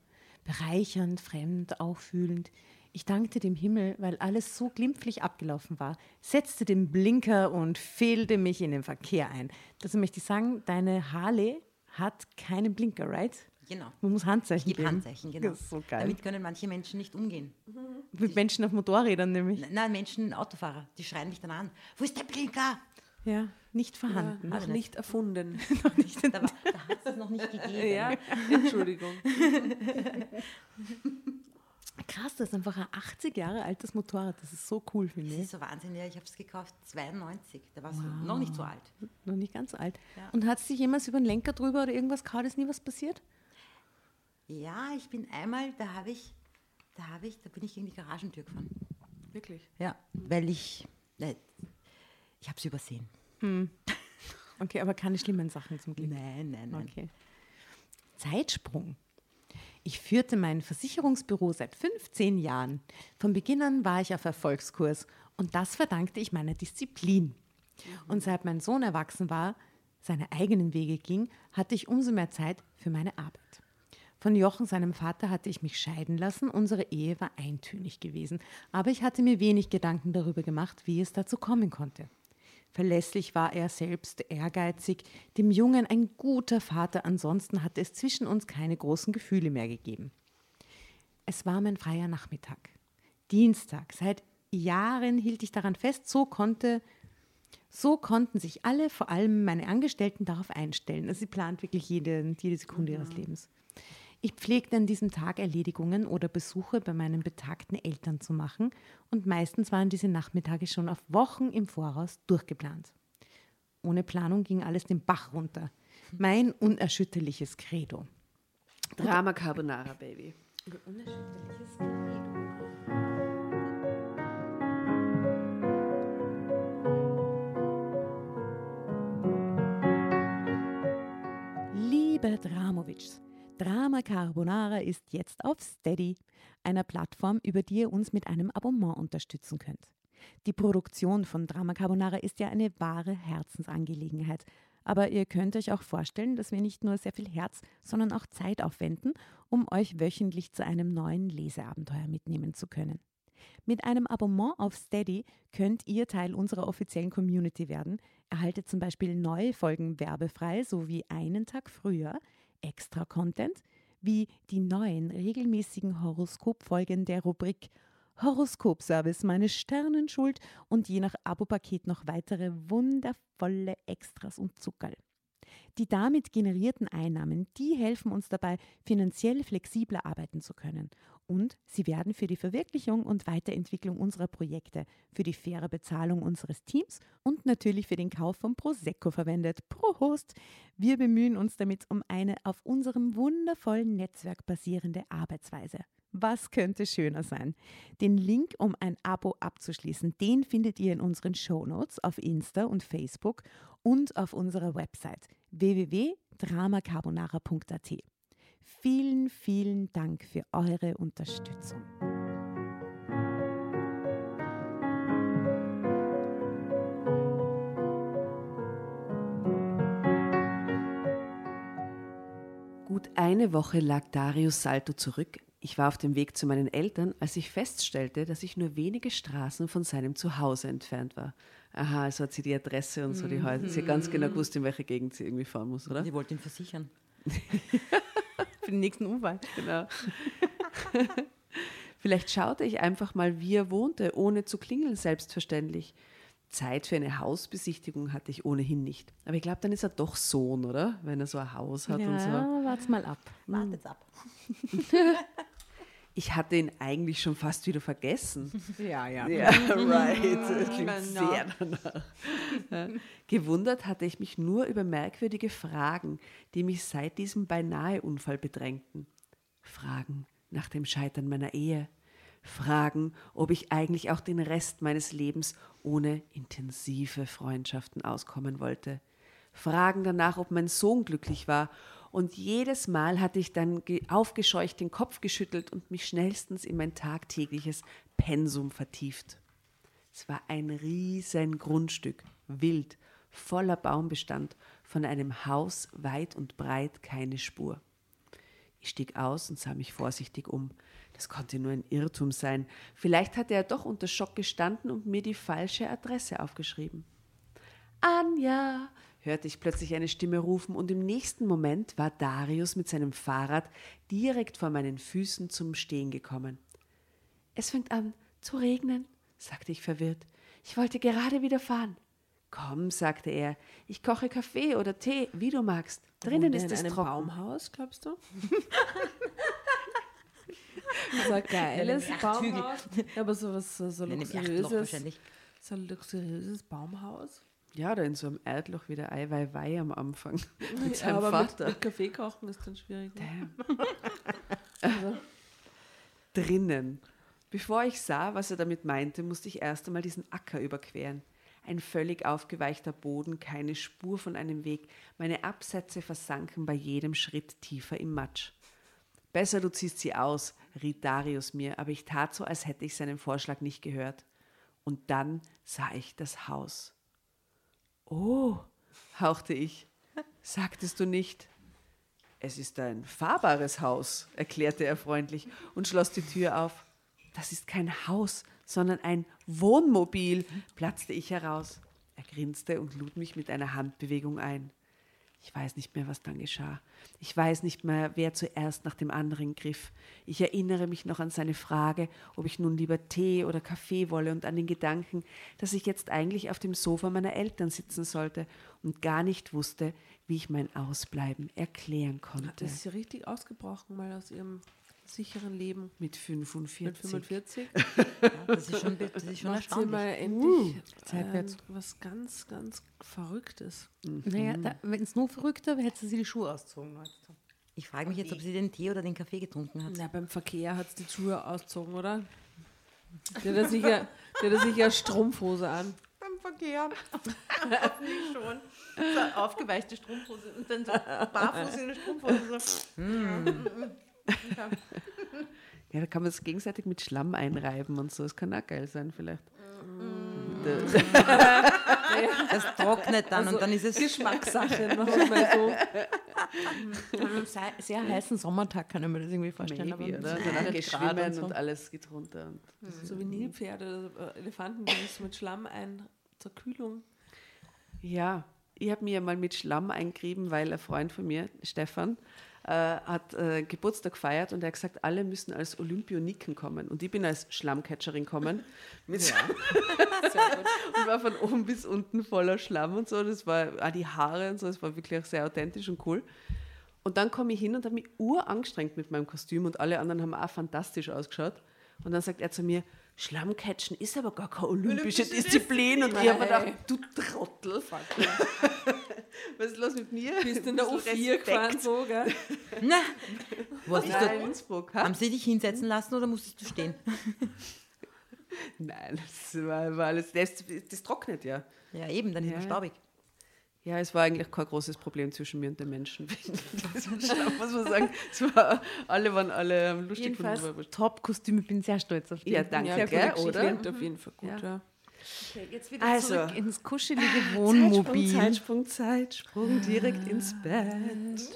Speaker 1: Bereichernd, fremd, auffühlend. Ich dankte dem Himmel, weil alles so glimpflich abgelaufen war, setzte den Blinker und fehlte mich in den Verkehr ein. Dazu möchte ich sagen, deine Harley hat keinen Blinker, right?
Speaker 4: Genau.
Speaker 1: Man muss Handzeichen geben.
Speaker 4: Handzeichen, genau.
Speaker 1: Das ist so geil.
Speaker 4: Damit können manche Menschen nicht umgehen.
Speaker 1: Mit Menschen auf Motorrädern nämlich.
Speaker 4: Nein, Menschen, Autofahrer, die schreien mich dann an. Wo ist der Blinker?
Speaker 1: Ja, nicht vorhanden.
Speaker 6: Noch nicht erfunden.
Speaker 4: Da, war- da hat es noch nicht gegeben.
Speaker 6: ja, Entschuldigung.
Speaker 1: krass, das ist einfach ein 80 Jahre altes Motorrad. Das ist so cool, finde
Speaker 4: Das
Speaker 1: ich.
Speaker 4: ist so Wahnsinn. Ja, ich habe es gekauft 92. Da war es noch nicht so alt.
Speaker 1: Noch nicht ganz so alt.
Speaker 4: Ja.
Speaker 1: Und hat sich jemals über den Lenker drüber oder irgendwas gehauen? Ist nie was passiert?
Speaker 4: Ja, ich bin einmal, da habe ich, da habe ich, da bin ich gegen die Garagentür gefahren.
Speaker 5: Wirklich?
Speaker 4: Ja, weil ich, äh, ich habe es übersehen.
Speaker 1: Okay, aber keine schlimmen Sachen zum Glück.
Speaker 4: Nein, nein, nein.
Speaker 1: Okay. Zeitsprung. Ich führte mein Versicherungsbüro seit 15 Jahren. Von Beginn an war ich auf Erfolgskurs und das verdankte ich meiner Disziplin. Und seit mein Sohn erwachsen war, seine eigenen Wege ging, hatte ich umso mehr Zeit für meine Arbeit. Von Jochen, seinem Vater, hatte ich mich scheiden lassen. Unsere Ehe war eintönig gewesen. Aber ich hatte mir wenig Gedanken darüber gemacht, wie es dazu kommen konnte. Verlässlich war er selbst, ehrgeizig, dem Jungen ein guter Vater, ansonsten hatte es zwischen uns keine großen Gefühle mehr gegeben. Es war mein freier Nachmittag. Dienstag. Seit Jahren hielt ich daran fest, so konnte, so konnten sich alle, vor allem meine Angestellten, darauf einstellen. Also sie plant wirklich jede, jede Sekunde ihres Lebens. Ich pflegte an diesem Tag Erledigungen oder Besuche bei meinen betagten Eltern zu machen und meistens waren diese Nachmittage schon auf Wochen im Voraus durchgeplant. Ohne Planung ging alles den Bach runter. Mein unerschütterliches Credo.
Speaker 5: Drama Carbonara, Baby.
Speaker 1: Unerschütterliches Credo. Liebe Dramovics, Drama Carbonara ist jetzt auf Steady, einer Plattform, über die ihr uns mit einem Abonnement unterstützen könnt. Die Produktion von Drama Carbonara ist ja eine wahre Herzensangelegenheit. Aber ihr könnt euch auch vorstellen, dass wir nicht nur sehr viel Herz, sondern auch Zeit aufwenden, um euch wöchentlich zu einem neuen Leseabenteuer mitnehmen zu können. Mit einem Abonnement auf Steady könnt ihr Teil unserer offiziellen Community werden, erhaltet zum Beispiel neue Folgen werbefrei sowie einen Tag früher extra Content wie die neuen regelmäßigen Horoskopfolgen der Rubrik Horoskopservice meine Sternenschuld und je nach Abopaket noch weitere wundervolle Extras und Zuckerl. Die damit generierten Einnahmen, die helfen uns dabei, finanziell flexibler arbeiten zu können. Und sie werden für die Verwirklichung und Weiterentwicklung unserer Projekte, für die faire Bezahlung unseres Teams und natürlich für den Kauf von Prosecco verwendet. Prost! Wir bemühen uns damit um eine auf unserem wundervollen Netzwerk basierende Arbeitsweise. Was könnte schöner sein? Den Link, um ein Abo abzuschließen, den findet ihr in unseren Shownotes auf Insta und Facebook und auf unserer Website www.dramacarbonara.at. Vielen, vielen Dank für eure Unterstützung.
Speaker 5: Gut eine Woche lag Darius Salto zurück. Ich war auf dem Weg zu meinen Eltern, als ich feststellte, dass ich nur wenige Straßen von seinem Zuhause entfernt war. Aha, also hat sie die Adresse und so die Häuser. Sie hat ganz genau gewusst, in welche Gegend sie irgendwie fahren muss, oder?
Speaker 4: Ich wollte ihn versichern.
Speaker 1: Für den nächsten Unfall.
Speaker 5: Genau. Vielleicht schaute ich einfach mal, wie er wohnte, ohne zu klingeln, selbstverständlich. Zeit für eine Hausbesichtigung hatte ich ohnehin nicht. Aber ich glaube, dann ist er doch Sohn, oder? Wenn er so ein Haus hat und so.
Speaker 1: Ja, wart's mal ab.
Speaker 4: Wartet's ab.
Speaker 5: Ich hatte ihn eigentlich schon fast wieder vergessen.
Speaker 1: Ja, ja.
Speaker 5: Ja, right. Das klingt
Speaker 1: Genau.
Speaker 5: sehr danach. Ja. Gewundert hatte ich mich nur über merkwürdige Fragen, die mich seit diesem Beinahe-Unfall bedrängten. Fragen nach dem Scheitern meiner Ehe. Fragen, ob ich eigentlich auch den Rest meines Lebens ohne intensive Freundschaften auskommen wollte. Fragen danach, ob mein Sohn glücklich war. Und jedes Mal hatte ich dann ge- aufgescheucht den Kopf geschüttelt und mich schnellstens in mein tagtägliches Pensum vertieft. Es war ein riesen Grundstück, wild, voller Baumbestand, von einem Haus weit und breit keine Spur. Ich stieg aus und sah mich vorsichtig um. Das konnte nur ein Irrtum sein. Vielleicht hatte er doch unter Schock gestanden und mir die falsche Adresse aufgeschrieben. Anja, hörte ich plötzlich eine Stimme rufen und im nächsten Moment war Darius mit seinem Fahrrad direkt vor meinen Füßen zum Stehen gekommen. Es fängt an zu regnen, sagte ich verwirrt. Ich wollte gerade wieder fahren. Komm, sagte er, ich koche Kaffee oder Tee, wie du magst. Drinnen ist
Speaker 6: in
Speaker 5: es
Speaker 6: einem
Speaker 5: trocken.
Speaker 6: Baumhaus, glaubst du? So ein geiles. Baumhaus. Aber so was so, luxuriöses, so ein luxuriöses Baumhaus.
Speaker 5: Ja, da in so einem Erdloch wie der Eiweiwei am Anfang mit seinem
Speaker 6: aber mit,
Speaker 5: Vater.
Speaker 6: mit Kaffee kochen ist dann schwierig. Ne? Also,
Speaker 5: drinnen. Bevor ich sah, was er damit meinte, musste ich erst einmal diesen Acker überqueren. Ein völlig aufgeweichter Boden, keine Spur von einem Weg. Meine Absätze versanken bei jedem Schritt tiefer im Matsch. Besser du ziehst sie aus, riet Darius mir, aber ich tat so, als hätte ich seinen Vorschlag nicht gehört. Und dann sah ich das Haus. Oh, hauchte ich. Sagtest du nicht? Es ist ein fahrbares Haus, erklärte er freundlich und schloss die Tür auf. Das ist kein Haus, sondern ein Wohnmobil, platzte ich heraus. Er grinste und lud mich mit einer Handbewegung ein. Ich weiß nicht mehr, was dann geschah. Ich weiß nicht mehr, wer zuerst nach dem anderen griff. Ich erinnere mich noch an seine Frage, ob ich nun lieber Tee oder Kaffee wolle und an den Gedanken, dass ich jetzt eigentlich auf dem Sofa meiner Eltern sitzen sollte und gar nicht wusste, wie ich mein Ausbleiben erklären konnte.
Speaker 6: das ist ja richtig ausgebrochen, mal aus ihrem sicheren Leben
Speaker 5: Mit 45.
Speaker 6: mit 45.
Speaker 4: Ja, das ist schon, das ist schon
Speaker 6: Macht
Speaker 4: erstaunlich.
Speaker 6: mal endlich
Speaker 1: seitwärts.
Speaker 6: ähm, was ganz, ganz Verrücktes.
Speaker 1: Naja, wenn es nur verrückter wäre, hätte sie die Schuhe ausgezogen. heute.
Speaker 4: Ich frage mich jetzt, ob sie den Tee oder den Kaffee getrunken hat.
Speaker 6: Na, beim Verkehr hat sie die Schuhe ausgezogen, oder? Die hat ja sicher, die hat ja sicher Strumpfhose an.
Speaker 1: Beim Verkehr. Hoffentlich schon. So aufgeweichte Strumpfhose und dann so barfuß in der Strumpfhose. So.
Speaker 5: Ja, da kann man es gegenseitig mit Schlamm einreiben und so. Das kann auch geil sein, vielleicht.
Speaker 4: Das trocknet dann und dann ist es.
Speaker 6: Geschmackssache, so.
Speaker 1: An einem sehr, heißen Sommertag kann ich mir das irgendwie vorstellen.
Speaker 5: Maybe,
Speaker 1: aber
Speaker 5: oder?
Speaker 1: mit
Speaker 5: Danach
Speaker 1: 100
Speaker 5: gehst
Speaker 1: Grad
Speaker 5: schwimmen
Speaker 1: und so.
Speaker 5: und alles geht runter. Und
Speaker 6: So wie Nilpferde, äh, Elefanten, die so mit Schlamm ein zur Kühlung.
Speaker 5: Ja, ich habe mir ja mal mit Schlamm eingerieben, weil ein Freund von mir, Stefan, äh, hat äh, Geburtstag gefeiert und er hat gesagt, alle müssen als Olympioniken kommen. Und ich bin als Schlammcatcherin gekommen. Mit und war von oben bis unten voller Schlamm und so. Das war auch die Haare und so, das war wirklich sehr authentisch und cool. Und dann komme ich hin und habe mich urangestrengt mit meinem Kostüm und alle anderen haben auch fantastisch ausgeschaut. Und dann sagt er zu mir, Schlammcatchen ist aber gar keine olympische, Disziplin. Und ich habe mir gedacht, du Trottel. Was ist los mit mir?
Speaker 6: Bist in der
Speaker 5: Ein bisschen
Speaker 6: U4
Speaker 5: Respekt.
Speaker 6: gefahren, so, gell?
Speaker 4: Na, was ist da?
Speaker 5: Innsbruck. ha?
Speaker 4: Haben sie dich hinsetzen lassen oder musstest du stehen?
Speaker 5: Nein, das war, war alles, das, das trocknet ja.
Speaker 4: Ja, eben, dann ist
Speaker 5: Ja.
Speaker 4: es staubig.
Speaker 5: Ja, es war eigentlich kein großes Problem zwischen mir und den Menschen. Das muss man sagen. Es war, alle waren alle lustig.
Speaker 1: Jedenfalls Top-Kostüm, ich bin sehr stolz auf die.
Speaker 5: Ja, danke,
Speaker 6: Ja,
Speaker 5: gell, oder?
Speaker 6: Klingt auf jeden Fall gut,
Speaker 5: Ja.
Speaker 6: ja.
Speaker 1: Okay, jetzt wieder
Speaker 5: Also.
Speaker 1: zurück ins kuschelige Wohnmobil.
Speaker 5: Zeitsprung, Zeitsprung, direkt ins Bett.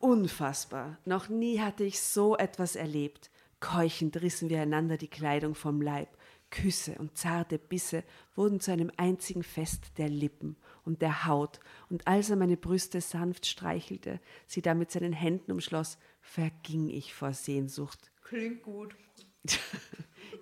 Speaker 5: Unfassbar. Noch nie hatte ich so etwas erlebt. Keuchend rissen wir einander die Kleidung vom Leib. Küsse und zarte Bisse wurden zu einem einzigen Fest der Lippen und der Haut, und als er meine Brüste sanft streichelte, sie da mit seinen Händen umschloss, verging ich vor Sehnsucht.
Speaker 1: Klingt gut.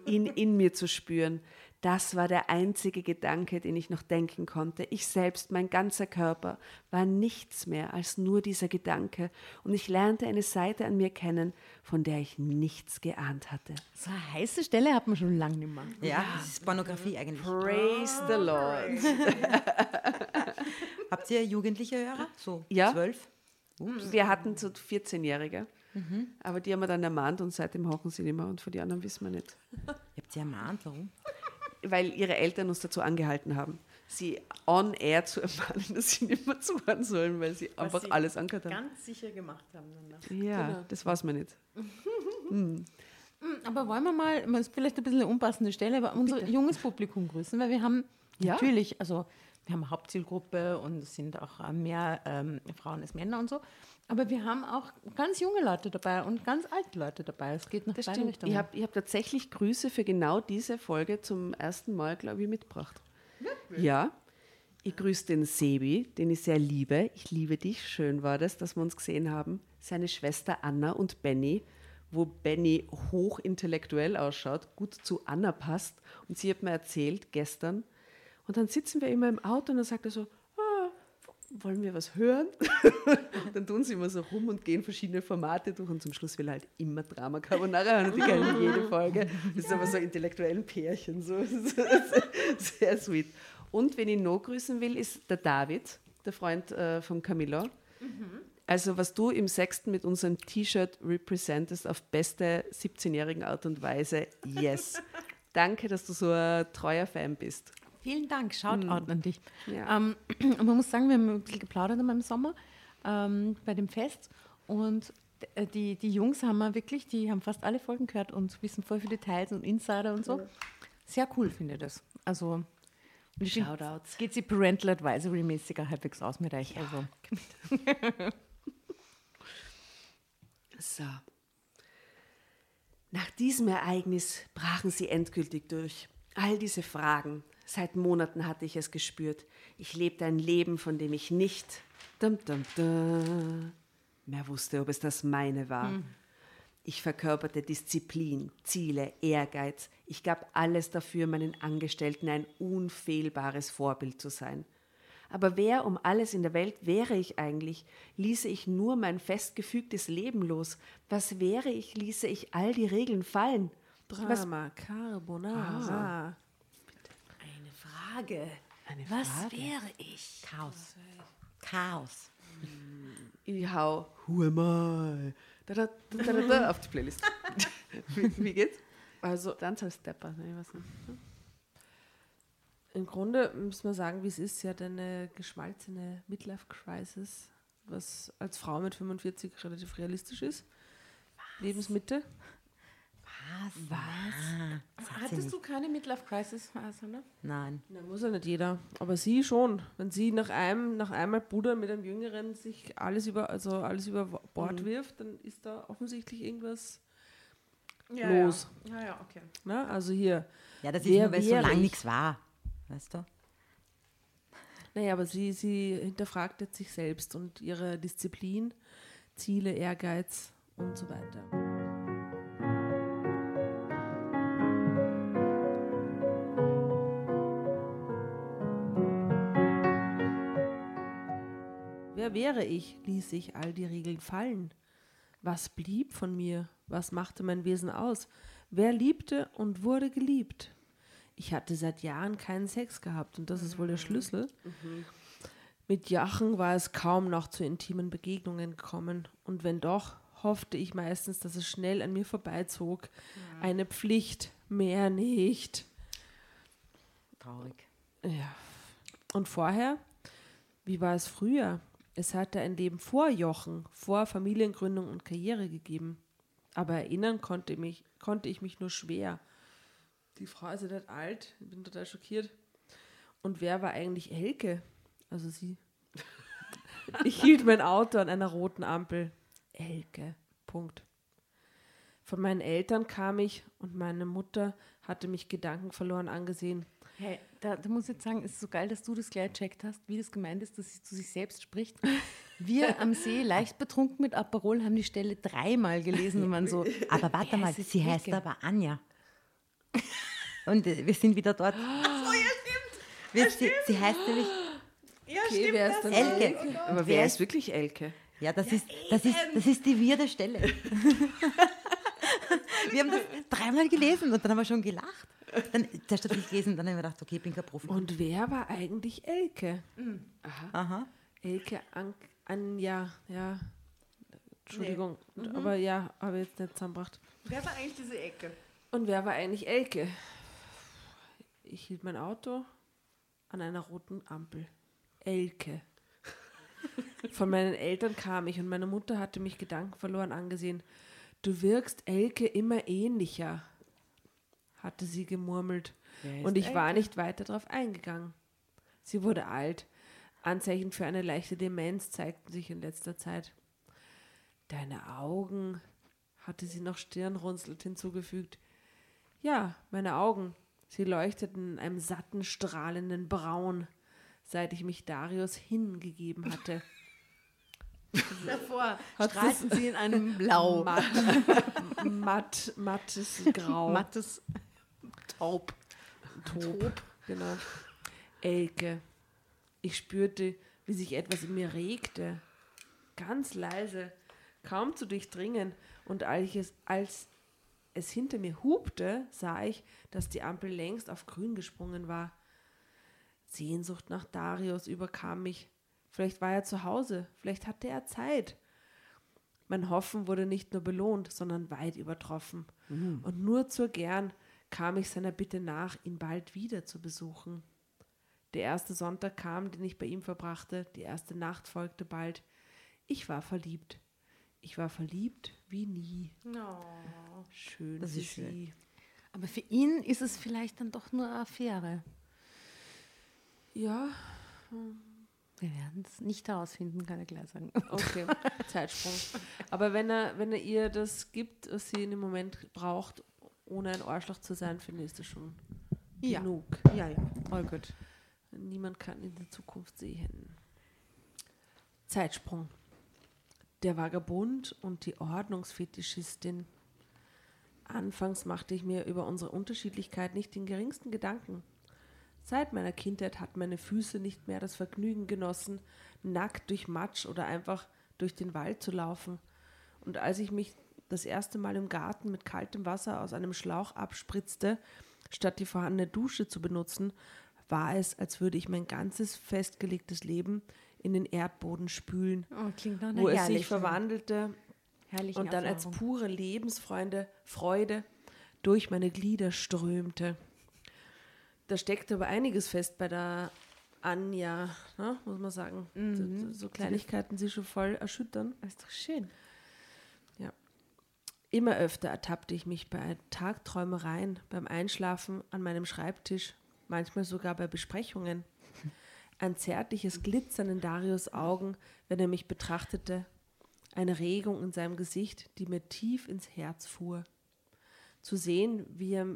Speaker 5: ihn in mir zu spüren. Das war der einzige Gedanke, den ich noch denken konnte. Ich selbst, mein ganzer Körper, war nichts mehr als nur dieser Gedanke. Und ich lernte eine Seite an mir kennen, von der ich nichts geahnt hatte.
Speaker 1: So eine heiße Stelle hat man schon lange nicht mehr.
Speaker 4: Ja, das ist Pornografie eigentlich.
Speaker 5: Praise the Lord.
Speaker 4: Habt ihr jugendliche Hörer? So
Speaker 5: Ja.
Speaker 4: zwölf?
Speaker 5: Wir hatten so 14-Jährige, aber die haben wir dann ermahnt und seitdem hochen sie nicht mehr und von den anderen wissen wir nicht.
Speaker 4: Ihr habt sie ermahnt, warum?
Speaker 5: Weil ihre Eltern uns dazu angehalten haben, sie on air zu ermahnen, dass sie nicht mehr zuhören sollen, weil sie einfach
Speaker 1: sie
Speaker 5: alles angehört haben.
Speaker 1: Ganz sicher gemacht haben. Dann.
Speaker 5: Ja, das weiß man nicht.
Speaker 1: Aber wollen wir mal, das ist vielleicht ein bisschen eine unpassende Stelle, aber unser junges Publikum grüßen, weil wir haben
Speaker 5: Ja.
Speaker 1: natürlich, also wir haben eine Hauptzielgruppe und es sind auch mehr ähm, Frauen als Männer und so, aber wir haben auch ganz junge Leute dabei und ganz alte Leute dabei. Es geht nach
Speaker 5: Das
Speaker 1: beide
Speaker 5: stimmt.
Speaker 1: Richtungen.
Speaker 5: Ich habe hab tatsächlich Grüße für genau diese Folge zum ersten Mal, glaube ich, mitgebracht. Ja. Ich grüße den Sebi, den ich sehr liebe. Ich liebe dich. Schön war das, dass wir uns gesehen haben. Seine Schwester Anna und Benny, wo Benny hochintellektuell ausschaut, gut zu Anna passt. Und sie hat mir erzählt gestern. Und dann sitzen wir immer im Auto und dann sagt er so, wollen wir was hören? dann tun sie immer so rum und gehen verschiedene Formate durch und zum Schluss will er halt immer Drama Carbonara hören und die kennen jede Folge. Das ist aber so intellektuellen Pärchen, so sehr sweet. Und wen ich noch grüßen will, ist der David, der Freund äh, von Camillo. Also was du im Sechsten mit unserem T-Shirt representest auf beste 17-jährigen Art und Weise, yes. Danke, dass du so ein treuer Fan bist.
Speaker 1: Vielen Dank, Shoutout an dich.
Speaker 5: Ja.
Speaker 1: Ähm, und man muss sagen, wir haben ein bisschen geplaudert im Sommer ähm, bei dem Fest und äh, die, die Jungs haben wir wirklich, die haben fast alle Folgen gehört und wissen voll viele Details und Insider und so. Sehr cool, finde ich das. Also, und
Speaker 5: Shoutouts.
Speaker 1: Geht sie Parental Advisory mäßiger halbwegs aus mit euch. Also.
Speaker 5: So. Nach diesem Ereignis brachen sie endgültig durch. All diese Fragen. Seit Monaten hatte ich es gespürt. Ich lebte ein Leben, von dem ich nicht dum, dum, dum, mehr wusste, ob es das meine war. Ich verkörperte Disziplin, Ziele, Ehrgeiz. Ich gab alles dafür, meinen Angestellten ein unfehlbares Vorbild zu sein. Aber wer um alles in der Welt wäre ich eigentlich? Ließe ich nur mein festgefügtes Leben los? Was wäre ich, ließe ich all die Regeln fallen?
Speaker 6: Drama Carbonara.
Speaker 1: Eine Frage.
Speaker 5: Eine
Speaker 1: Was
Speaker 5: Frage.
Speaker 1: wäre ich?
Speaker 4: Chaos. Chaos.
Speaker 5: Ich hau Who am I? Da, da, da, da, da, da, auf die Playlist. wie, wie geht's?
Speaker 6: Also
Speaker 5: als Stepper. Ne, nicht.
Speaker 6: im Grunde müssen wir sagen, wie es ist. Sie hat eine geschmalzene Midlife-Crisis, was als Frau mit 45 relativ realistisch ist. Lebensmitte.
Speaker 4: Was? Was?
Speaker 1: Hattest du keine Midlife-Crisis, Sandra?
Speaker 4: Nein.
Speaker 6: Na, muss ja nicht jeder. Aber sie schon. Wenn sie nach einem, nach einmal Bruder mit einem Jüngeren sich alles über, also alles über Bord wirft, dann ist da offensichtlich irgendwas los.
Speaker 1: Ja, ja, okay.
Speaker 6: Ne? Also hier.
Speaker 4: Ja, das ist
Speaker 6: Wer
Speaker 4: nur, weil so lange
Speaker 6: ich?
Speaker 4: nichts war. Weißt du?
Speaker 6: Naja, aber sie, sie hinterfragt jetzt sich selbst und ihre Disziplin, Ziele, Ehrgeiz und so weiter. Wäre ich, ließ ich all die Regeln fallen. Was blieb von mir? Was machte mein Wesen aus? Wer liebte und wurde geliebt? Ich hatte seit Jahren keinen Sex gehabt und das ist wohl der Schlüssel. Mit Jachen war es kaum noch zu intimen Begegnungen gekommen und wenn doch, hoffte ich meistens, dass es schnell an mir vorbeizog. Eine Pflicht, mehr nicht.
Speaker 4: Traurig.
Speaker 6: Ja. Und vorher, wie war es früher? Es hatte ein Leben vor Jochen, vor Familiengründung und Karriere gegeben. Aber erinnern konnte, mich, konnte ich mich nur schwer. Die Frau ist ja nicht alt, ich bin total schockiert. Und wer war eigentlich Elke? Also sie. Ich hielt mein Auto an einer roten Ampel. Elke. Punkt. Von meinen Eltern kam ich und meine Mutter hatte mich gedankenverloren angesehen.
Speaker 1: Hey, da, da muss ich jetzt sagen, es ist so geil, dass du das gleich checkt hast, wie das gemeint ist, dass sie zu sich selbst spricht. Wir am See, leicht betrunken mit Aperol, haben die Stelle dreimal gelesen und man so,
Speaker 4: Aber warte mal, sie heißt aber Anja. Und äh, wir sind wieder dort.
Speaker 1: Oh,
Speaker 4: Wir, sie, sie heißt nämlich
Speaker 6: Okay, wer ist
Speaker 4: Elke.
Speaker 5: Aber wer ist wirklich Elke?
Speaker 4: Ja, das, ist, das, ist, das ist die wirde Stelle. wir haben das dreimal gelesen und dann haben wir schon gelacht. Dann, zuerst habe ich gelesen, dann haben wir gedacht, okay, ich bin kein Profi.
Speaker 6: Und wer war eigentlich Elke?
Speaker 4: Aha.
Speaker 6: Elke An Anja, ja. Entschuldigung, aber ja, habe ich jetzt nicht zusammengebracht.
Speaker 1: wer war eigentlich diese Ecke?
Speaker 6: Und wer war eigentlich Elke? Ich hielt mein Auto an einer roten Ampel. Elke. Von meinen Eltern kam ich und meine Mutter hatte mich gedankenverloren angesehen. Du wirkst Elke immer ähnlicher, hatte sie gemurmelt. Und ich war nicht weiter darauf eingegangen. Sie wurde alt. Anzeichen für eine leichte Demenz zeigten sich in letzter Zeit. Deine Augen, hatte sie noch stirnrunzelnd hinzugefügt. Ja, meine Augen. Sie leuchteten in einem satten, strahlenden Braun, seit ich mich Darius hingegeben hatte.
Speaker 1: Davor
Speaker 6: Hat
Speaker 1: strahlten sie in einem Blau.
Speaker 6: Matt, matt, mattes Grau.
Speaker 1: Mattes Taub.
Speaker 6: Taub. Genau. Elke. Ich spürte, wie sich etwas in mir regte. Ganz leise, kaum zu durchdringen. Und als, es, als es hinter mir hupte, sah ich, dass die Ampel längst auf grün gesprungen war. Sehnsucht nach Darius überkam mich. Vielleicht war er zu Hause, vielleicht hatte er Zeit. Mein Hoffen wurde nicht nur belohnt, sondern weit übertroffen. Und nur zu gern kam ich seiner Bitte nach, ihn bald wieder zu besuchen. Der erste Sonntag kam, den ich bei ihm verbrachte, die erste Nacht folgte bald. Ich war verliebt. Ich war verliebt wie nie. Schön
Speaker 1: Das ist schön.
Speaker 6: sie.
Speaker 1: Aber für ihn ist es vielleicht dann doch nur eine Affäre.
Speaker 6: Ja,
Speaker 1: Wir werden es nicht herausfinden, kann ich gleich sagen.
Speaker 6: okay, Zeitsprung. Aber wenn er, wenn er ihr das gibt, was sie in dem Moment braucht, ohne ein Arschloch zu sein, finde ich, ist das schon
Speaker 1: Ja.
Speaker 6: genug.
Speaker 1: Ja, ja, all gut.
Speaker 6: Niemand kann in die Zukunft sehen. Zeitsprung. Der Vagabund und die Ordnungsfetischistin. Anfangs machte ich mir über unsere Unterschiedlichkeit nicht den geringsten Gedanken. Seit meiner Kindheit hatten meine Füße nicht mehr das Vergnügen genossen, nackt durch Matsch oder einfach durch den Wald zu laufen. Und als ich mich das erste Mal im Garten mit kaltem Wasser aus einem Schlauch abspritzte, statt die vorhandene Dusche zu benutzen, war es, als würde ich mein ganzes festgelegtes Leben in den Erdboden spülen,
Speaker 1: Oh,
Speaker 6: wo es sich verwandelte
Speaker 1: herrlichen
Speaker 6: und dann als
Speaker 1: Erfahrung.
Speaker 6: pure Lebensfreunde Freude durch meine Glieder strömte. Da steckte aber einiges fest bei der Anja, ne, muss man sagen.
Speaker 1: Mhm.
Speaker 6: So, so Kleinigkeiten, die schon voll erschüttern.
Speaker 1: Das ist doch schön.
Speaker 6: Immer öfter ertappte ich mich bei Tagträumereien, beim Einschlafen an meinem Schreibtisch, manchmal sogar bei Besprechungen. Ein zärtliches Glitzern in Darius Augen, wenn er mich betrachtete, eine Regung in seinem Gesicht, die mir tief ins Herz fuhr. Zu sehen, wie er,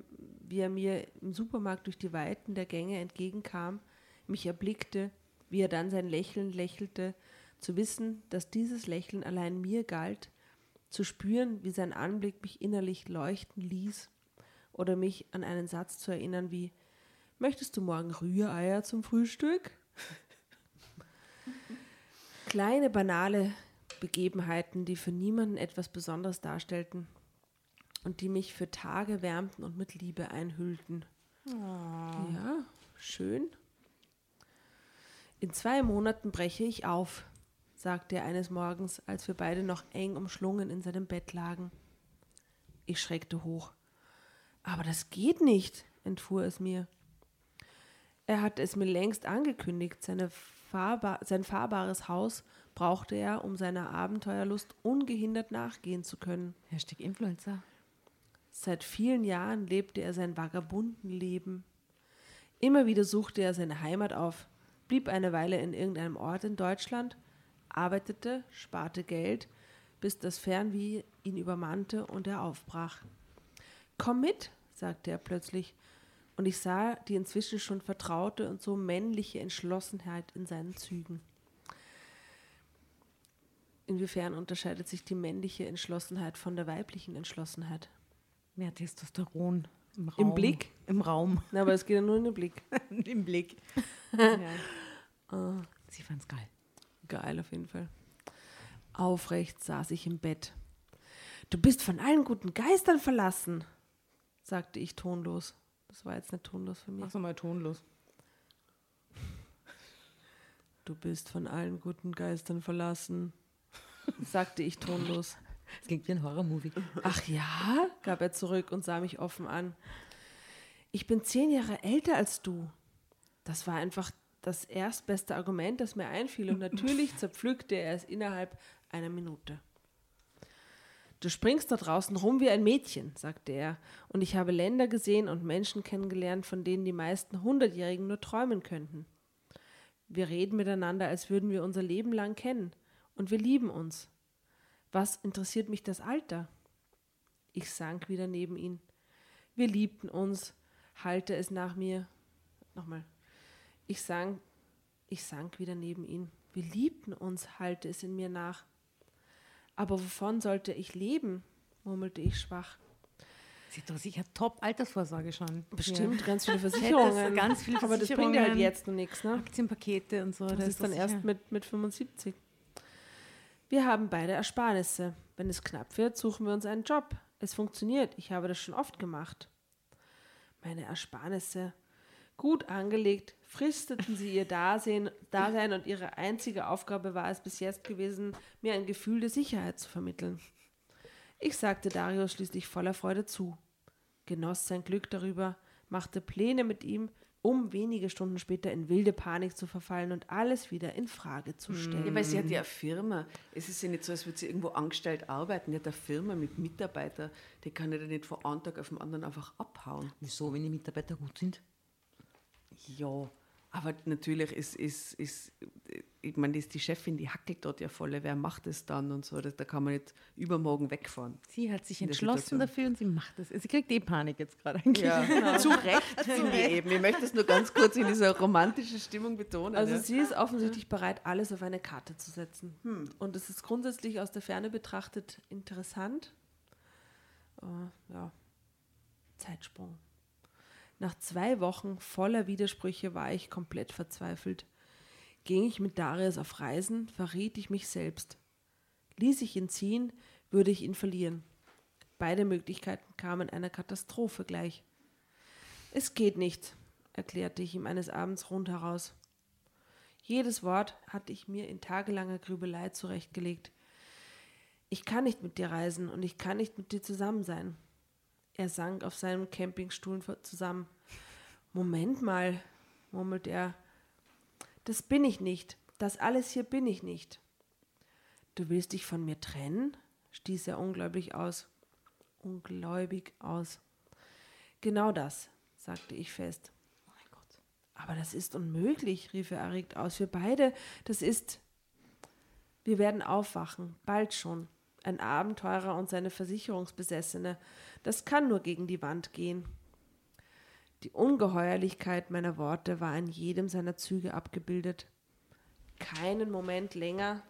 Speaker 6: wie er mir im Supermarkt durch die Weiten der Gänge entgegenkam, mich erblickte, wie er dann sein Lächeln lächelte, zu wissen, dass dieses Lächeln allein mir galt, zu spüren, wie sein Anblick mich innerlich leuchten ließ oder mich an einen Satz zu erinnern wie Möchtest du morgen Rühreier zum Frühstück? Kleine, banale Begebenheiten, die für niemanden etwas Besonderes darstellten und die mich für Tage wärmten und mit Liebe einhüllten. Ja, schön. In zwei Monaten breche ich auf, sagte er eines Morgens, als wir beide noch eng umschlungen in seinem Bett lagen. Ich schreckte hoch. Aber das geht nicht, entfuhr es mir. Er hatte es mir längst angekündigt, seine fahrbar, sein fahrbares Haus brauchte er, um seiner Abenteuerlust ungehindert nachgehen zu können.
Speaker 1: Hashtag Influencer.
Speaker 6: Seit vielen Jahren lebte er sein Vagabundenleben. Immer wieder suchte er seine Heimat auf, blieb eine Weile in irgendeinem Ort in Deutschland, arbeitete, sparte Geld, bis das Fernweh ihn übermannte und er aufbrach. Komm mit, sagte er plötzlich, und ich sah die inzwischen schon vertraute und so männliche Entschlossenheit in seinen Zügen. Inwiefern unterscheidet sich die männliche Entschlossenheit von der weiblichen Entschlossenheit?
Speaker 1: Mehr Testosteron im Raum.
Speaker 6: Im Blick?
Speaker 1: Im Raum.
Speaker 6: Na, aber es geht ja nur in den Blick.
Speaker 1: Im Blick. ja. Sie fand's geil.
Speaker 6: Geil auf jeden Fall. Aufrecht saß ich im Bett. Du bist von allen guten Geistern verlassen, sagte ich tonlos. Das war jetzt nicht tonlos für mich.
Speaker 1: Mach's mal tonlos.
Speaker 6: Du bist von allen guten Geistern verlassen, sagte ich tonlos.
Speaker 4: Das klingt wie ein Horrormovie.
Speaker 6: Ach ja, gab er zurück und sah mich offen an. Ich bin zehn Jahre älter als du. Das war einfach das erstbeste Argument, das mir einfiel, und natürlich zerpflückte er es innerhalb einer Minute. Du springst da draußen rum wie ein Mädchen, sagte er, und ich habe Länder gesehen und Menschen kennengelernt, von denen die meisten Hundertjährigen nur träumen könnten. Wir reden miteinander, als würden wir unser Leben lang kennen, und wir lieben uns. Was interessiert mich das Alter? Ich sank wieder neben ihn. Wir liebten uns, halte es nach mir. Nochmal. Ich sank, ich sank wieder neben ihn. Wir liebten uns, halte es in mir nach. Aber wovon sollte ich leben? murmelte ich schwach.
Speaker 1: Sie hat doch sicher Top-Altersvorsorge schon.
Speaker 6: Bestimmt ganz viele Versicherungen.
Speaker 1: ganz viele
Speaker 6: Aber das bringt ja halt
Speaker 1: Versicherungen.
Speaker 6: jetzt noch nichts, ne?
Speaker 1: Aktienpakete und so.
Speaker 6: Das,
Speaker 1: da
Speaker 6: ist dann
Speaker 1: doch
Speaker 6: erst
Speaker 1: sicher-
Speaker 6: mit, mit 75. Wir haben beide Ersparnisse. Wenn es knapp wird, suchen wir uns einen Job. Es funktioniert. Ich habe das schon oft gemacht. Meine Ersparnisse. Gut angelegt, fristeten sie ihr Dasein, Dasein und ihre einzige Aufgabe war es bis jetzt gewesen, mir ein Gefühl der Sicherheit zu vermitteln. Ich sagte Darius schließlich voller Freude zu, genoss sein Glück darüber, machte Pläne mit ihm, um wenige Stunden später in wilde Panik zu verfallen und alles wieder in Frage zu stellen.
Speaker 5: Ja, weil sie hat ja eine Firma. Es ist ja nicht so, als würde sie irgendwo angestellt arbeiten. Die hat eine Firma mit Mitarbeitern. Die kann ja nicht von einem Tag auf den anderen einfach abhauen.
Speaker 4: Wieso, wenn die Mitarbeiter gut sind?
Speaker 5: Ja, aber natürlich ist, ist, ist ich meine, die ist die Chefin, die hackelt dort ja voll. Wer macht es dann und so? Das, da kann man nicht übermorgen wegfahren.
Speaker 1: Sie hat sich entschlossen dafür und sie macht es. Sie kriegt eh Panik jetzt gerade eigentlich.
Speaker 5: Ja, zu Recht, finde ich eben. Ich möchte es nur ganz kurz in dieser romantischen Stimmung betonen.
Speaker 6: Also
Speaker 5: ja.
Speaker 6: sie ist offensichtlich bereit, alles auf eine Karte zu setzen. Und es ist grundsätzlich aus der Ferne betrachtet interessant. Äh, ja, Zeitsprung. Nach zwei Wochen voller Widersprüche war ich komplett verzweifelt. Ging ich mit Darius auf Reisen, verriet ich mich selbst. Ließ ich ihn ziehen, würde ich ihn verlieren. Beide Möglichkeiten kamen einer Katastrophe gleich. Es geht nicht, erklärte ich ihm eines Abends rundheraus. Jedes Wort hatte ich mir in tagelanger Grübelei zurechtgelegt. Ich kann nicht mit dir reisen und ich kann nicht mit dir zusammen sein. Er sank auf seinem Campingstuhl zusammen. Moment mal, murmelte er. Das bin ich nicht. Das alles hier bin ich nicht. Du willst dich von mir trennen? stieß er ungläubig aus. Ungläubig aus. Genau das, sagte ich fest.
Speaker 4: Oh mein Gott.
Speaker 6: Aber das ist unmöglich, rief er erregt aus. Wir beide, das ist. Wir werden aufwachen, bald schon. Ein Abenteurer und seine Versicherungsbesessene. Das kann nur gegen die Wand gehen. Die Ungeheuerlichkeit meiner Worte war in jedem seiner Züge abgebildet. Keinen Moment länger.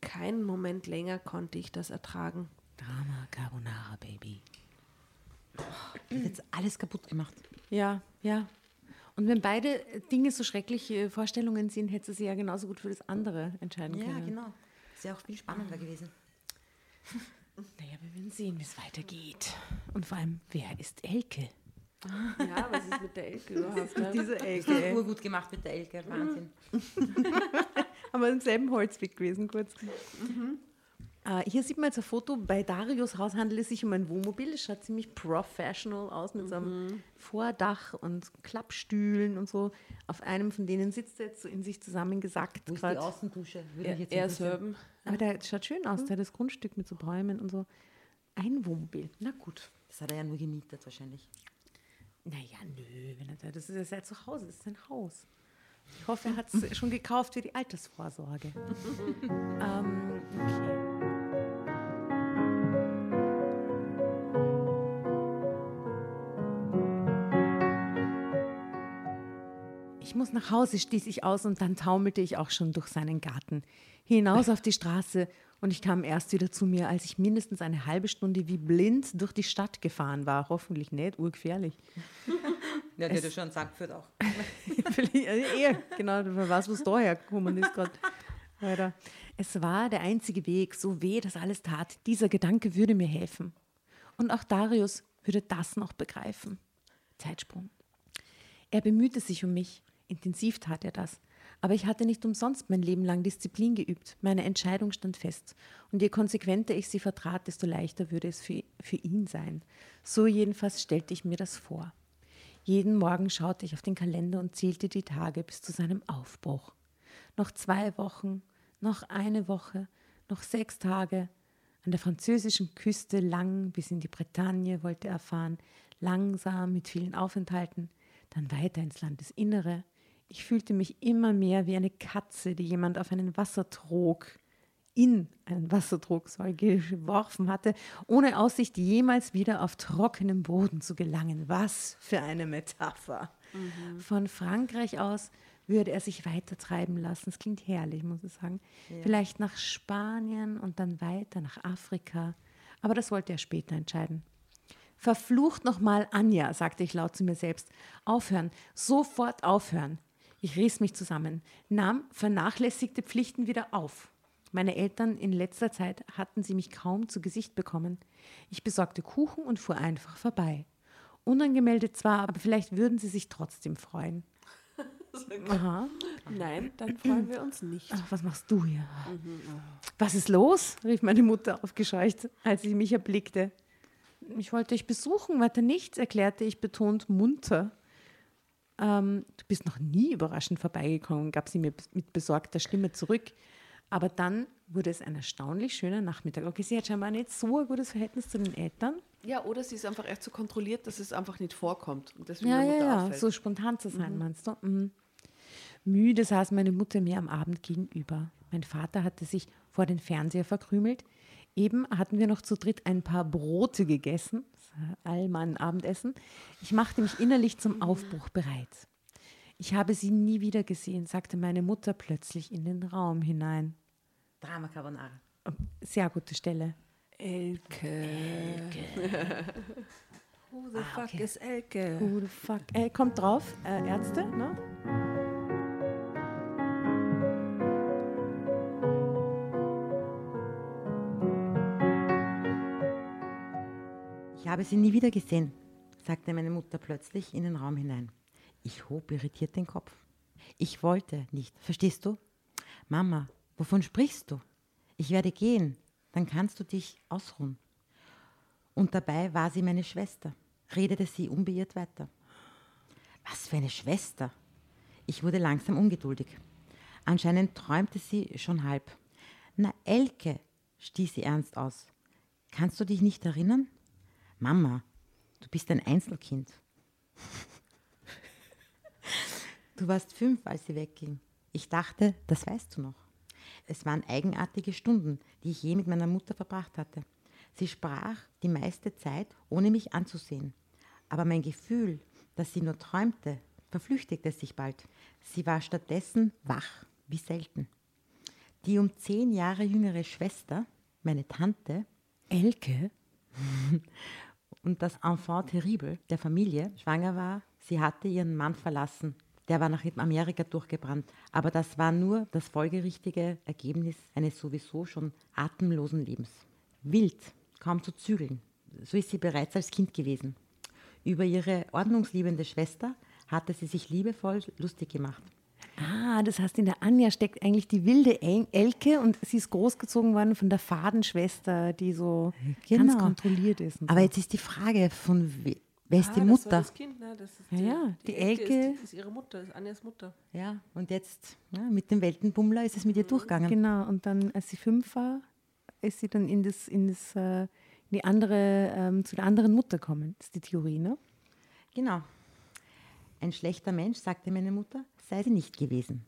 Speaker 6: Keinen Moment länger konnte ich das ertragen.
Speaker 1: Drama Carbonara, Baby.
Speaker 4: Hat jetzt alles kaputt gemacht.
Speaker 1: Ja, ja. Und wenn beide Dinge so schreckliche Vorstellungen sind, hätte sie ja genauso gut für das andere entscheiden
Speaker 4: Ja,
Speaker 1: können.
Speaker 4: genau. Ist ja auch viel spannender gewesen.
Speaker 1: Naja, wir werden sehen, wie es weitergeht. Und vor allem, wer ist Elke?
Speaker 6: Ja, was ist mit der Elke überhaupt?
Speaker 1: Diese
Speaker 4: Das ist
Speaker 1: Elke.
Speaker 4: urgut gemacht mit der Elke. Wahnsinn.
Speaker 1: Haben wir im selben Holzweg gewesen, kurz. Äh, hier sieht man jetzt ein Foto. Bei Darius Haus handelt es sich um ein Wohnmobil. Es schaut ziemlich professional aus mit so einem Vordach und Klappstühlen und so. Auf einem von denen sitzt er jetzt so in sich zusammengesackt.
Speaker 4: Wo ist die Außendusche? Würde mich
Speaker 6: Er,
Speaker 4: jetzt
Speaker 6: er
Speaker 4: interessieren.
Speaker 6: Serben.
Speaker 1: Aber der schaut schön aus. Der hat das Grundstück mit so Bäumen und so. Ein Wohnmobil. Na gut.
Speaker 4: Das hat er ja nur gemietet wahrscheinlich.
Speaker 1: Naja, nö, wenn er da, das ist ja sein Zuhause, das ist sein Haus. Ich hoffe, er hat es schon gekauft für die Altersvorsorge. ähm, okay. Muss nach Hause, stieß ich aus und dann taumelte ich auch schon durch seinen Garten. Hinaus auf die Straße und ich kam erst wieder zu mir, als ich mindestens eine halbe Stunde wie blind durch die Stadt gefahren war. Hoffentlich nicht, urgefährlich.
Speaker 4: Ja, der hat schon Sack geführt auch.
Speaker 1: Also eher, genau, was da hergekommen ist gerade. Weiter. Es war der einzige Weg, so weh das alles tat. Dieser Gedanke würde mir helfen. Und auch Darius würde das noch begreifen. Zeitsprung. Er bemühte sich um mich. Intensiv tat er das. Aber ich hatte nicht umsonst mein Leben lang Disziplin geübt. Meine Entscheidung stand fest. Und je konsequenter ich sie vertrat, desto leichter würde es für, für ihn sein. So jedenfalls stellte ich mir das vor. Jeden Morgen schaute ich auf den Kalender und zählte die Tage bis zu seinem Aufbruch. Noch zwei Wochen, noch eine Woche, noch sechs Tage. An der französischen Küste lang bis in die Bretagne wollte er fahren, langsam mit vielen Aufenthalten, dann weiter ins Landesinnere. Ich fühlte mich immer mehr wie eine Katze, die jemand auf einen Wassertrog in einen Wassertrog soll, geworfen hatte, ohne Aussicht, jemals wieder auf trockenem Boden zu gelangen. Was für eine Metapher. Von Frankreich aus würde er sich weiter treiben lassen. Das klingt herrlich, muss ich sagen. Vielleicht nach Spanien und dann weiter nach Afrika. Aber das wollte er später entscheiden. Verflucht nochmal Anja, sagte ich laut zu mir selbst. Aufhören, sofort aufhören. Ich riss mich zusammen, nahm vernachlässigte Pflichten wieder auf. Meine Eltern in letzter Zeit hatten sie mich kaum zu Gesicht bekommen. Ich besorgte Kuchen und fuhr einfach vorbei. Unangemeldet zwar, aber vielleicht würden sie sich trotzdem freuen. Aha.
Speaker 6: Nein, dann freuen wir uns nicht.
Speaker 1: Ach, was machst du hier? Was ist los? rief meine Mutter aufgescheucht, als sie mich erblickte. Ich wollte dich besuchen, weiter nichts, erklärte ich betont munter. Ähm, du bist noch nie überraschend vorbeigekommen, gab sie mir mit besorgter Stimme zurück. Aber dann wurde es ein erstaunlich schöner Nachmittag. Okay, sie hat scheinbar nicht so ein gutes Verhältnis zu den Eltern.
Speaker 5: Ja, oder sie ist einfach echt so kontrolliert, dass es einfach nicht vorkommt. Und deswegen
Speaker 1: Ja, ja, ja,
Speaker 5: auffällt.
Speaker 1: so spontan zu sein, meinst du? Mhm. Müde saß meine Mutter mir am Abend gegenüber. Mein Vater hatte sich vor den Fernseher verkrümelt. Eben hatten wir noch zu dritt ein paar Brote gegessen, Allmann-Abendessen. Ich machte mich innerlich zum Aufbruch bereit. Ich habe sie nie wieder gesehen, sagte meine Mutter plötzlich in den Raum hinein.
Speaker 4: Drama Carbonara.
Speaker 1: Sehr gute Stelle.
Speaker 6: Elke. Who the fuck
Speaker 1: okay.
Speaker 6: is Elke?
Speaker 1: Who the fuck? Äh, kommt drauf, äh, Ärzte, ne?
Speaker 4: Ich habe sie nie wieder gesehen, sagte meine Mutter plötzlich in den Raum hinein. Ich hob irritiert den Kopf. Ich wollte nicht, verstehst du? Mama, wovon sprichst du? Ich werde gehen, dann kannst du dich ausruhen. Und dabei war sie meine Schwester, redete sie unbeirrt weiter. Was für eine Schwester! Ich wurde langsam ungeduldig. Anscheinend träumte sie schon halb. Na, Elke, stieß sie ernst aus. Kannst du dich nicht erinnern? Mama, du bist ein Einzelkind. Du warst fünf, als sie wegging. Ich dachte, das weißt du noch. Es waren eigenartige Stunden, die ich je mit meiner Mutter verbracht hatte. Sie sprach die meiste Zeit, ohne mich anzusehen. Aber mein Gefühl, dass sie nur träumte, verflüchtigte sich bald. Sie war stattdessen wach, wie selten. Die um zehn Jahre jüngere Schwester, meine Tante,
Speaker 1: Elke?
Speaker 4: und das Enfant terrible der Familie schwanger war, sie hatte ihren Mann verlassen. Der war nach Amerika durchgebrannt. Aber das war nur das folgerichtige Ergebnis eines sowieso schon atemlosen Lebens. Wild, kaum zu zügeln. So ist sie bereits als Kind gewesen. Über ihre ordnungsliebende Schwester hatte sie sich liebevoll lustig gemacht.
Speaker 1: Ah, das heißt, in der Anja steckt eigentlich die wilde El Elke und sie ist großgezogen worden von der Fadenschwester, die so ganz
Speaker 4: Genau.
Speaker 1: kontrolliert ist.
Speaker 4: Aber
Speaker 1: so.
Speaker 4: jetzt ist die Frage, von we wer ist
Speaker 6: Ah,
Speaker 4: die
Speaker 6: Das
Speaker 4: Mutter?
Speaker 6: war das kind, ne? Das ist
Speaker 1: Ja, ja, die Elke-
Speaker 6: Ist, ist ihre Mutter, ist Anjas Mutter.
Speaker 4: Ja, und jetzt ja, mit dem Weltenbummler ist es mit ihr durchgegangen.
Speaker 1: Genau, und dann, als sie fünf war, ist sie dann in, das, in, das, äh, in die andere, ähm, zu der anderen Mutter gekommen. Das ist die Theorie, ne?
Speaker 4: Genau. Ein schlechter Mensch, sagte meine Mutter, sei sie nicht gewesen.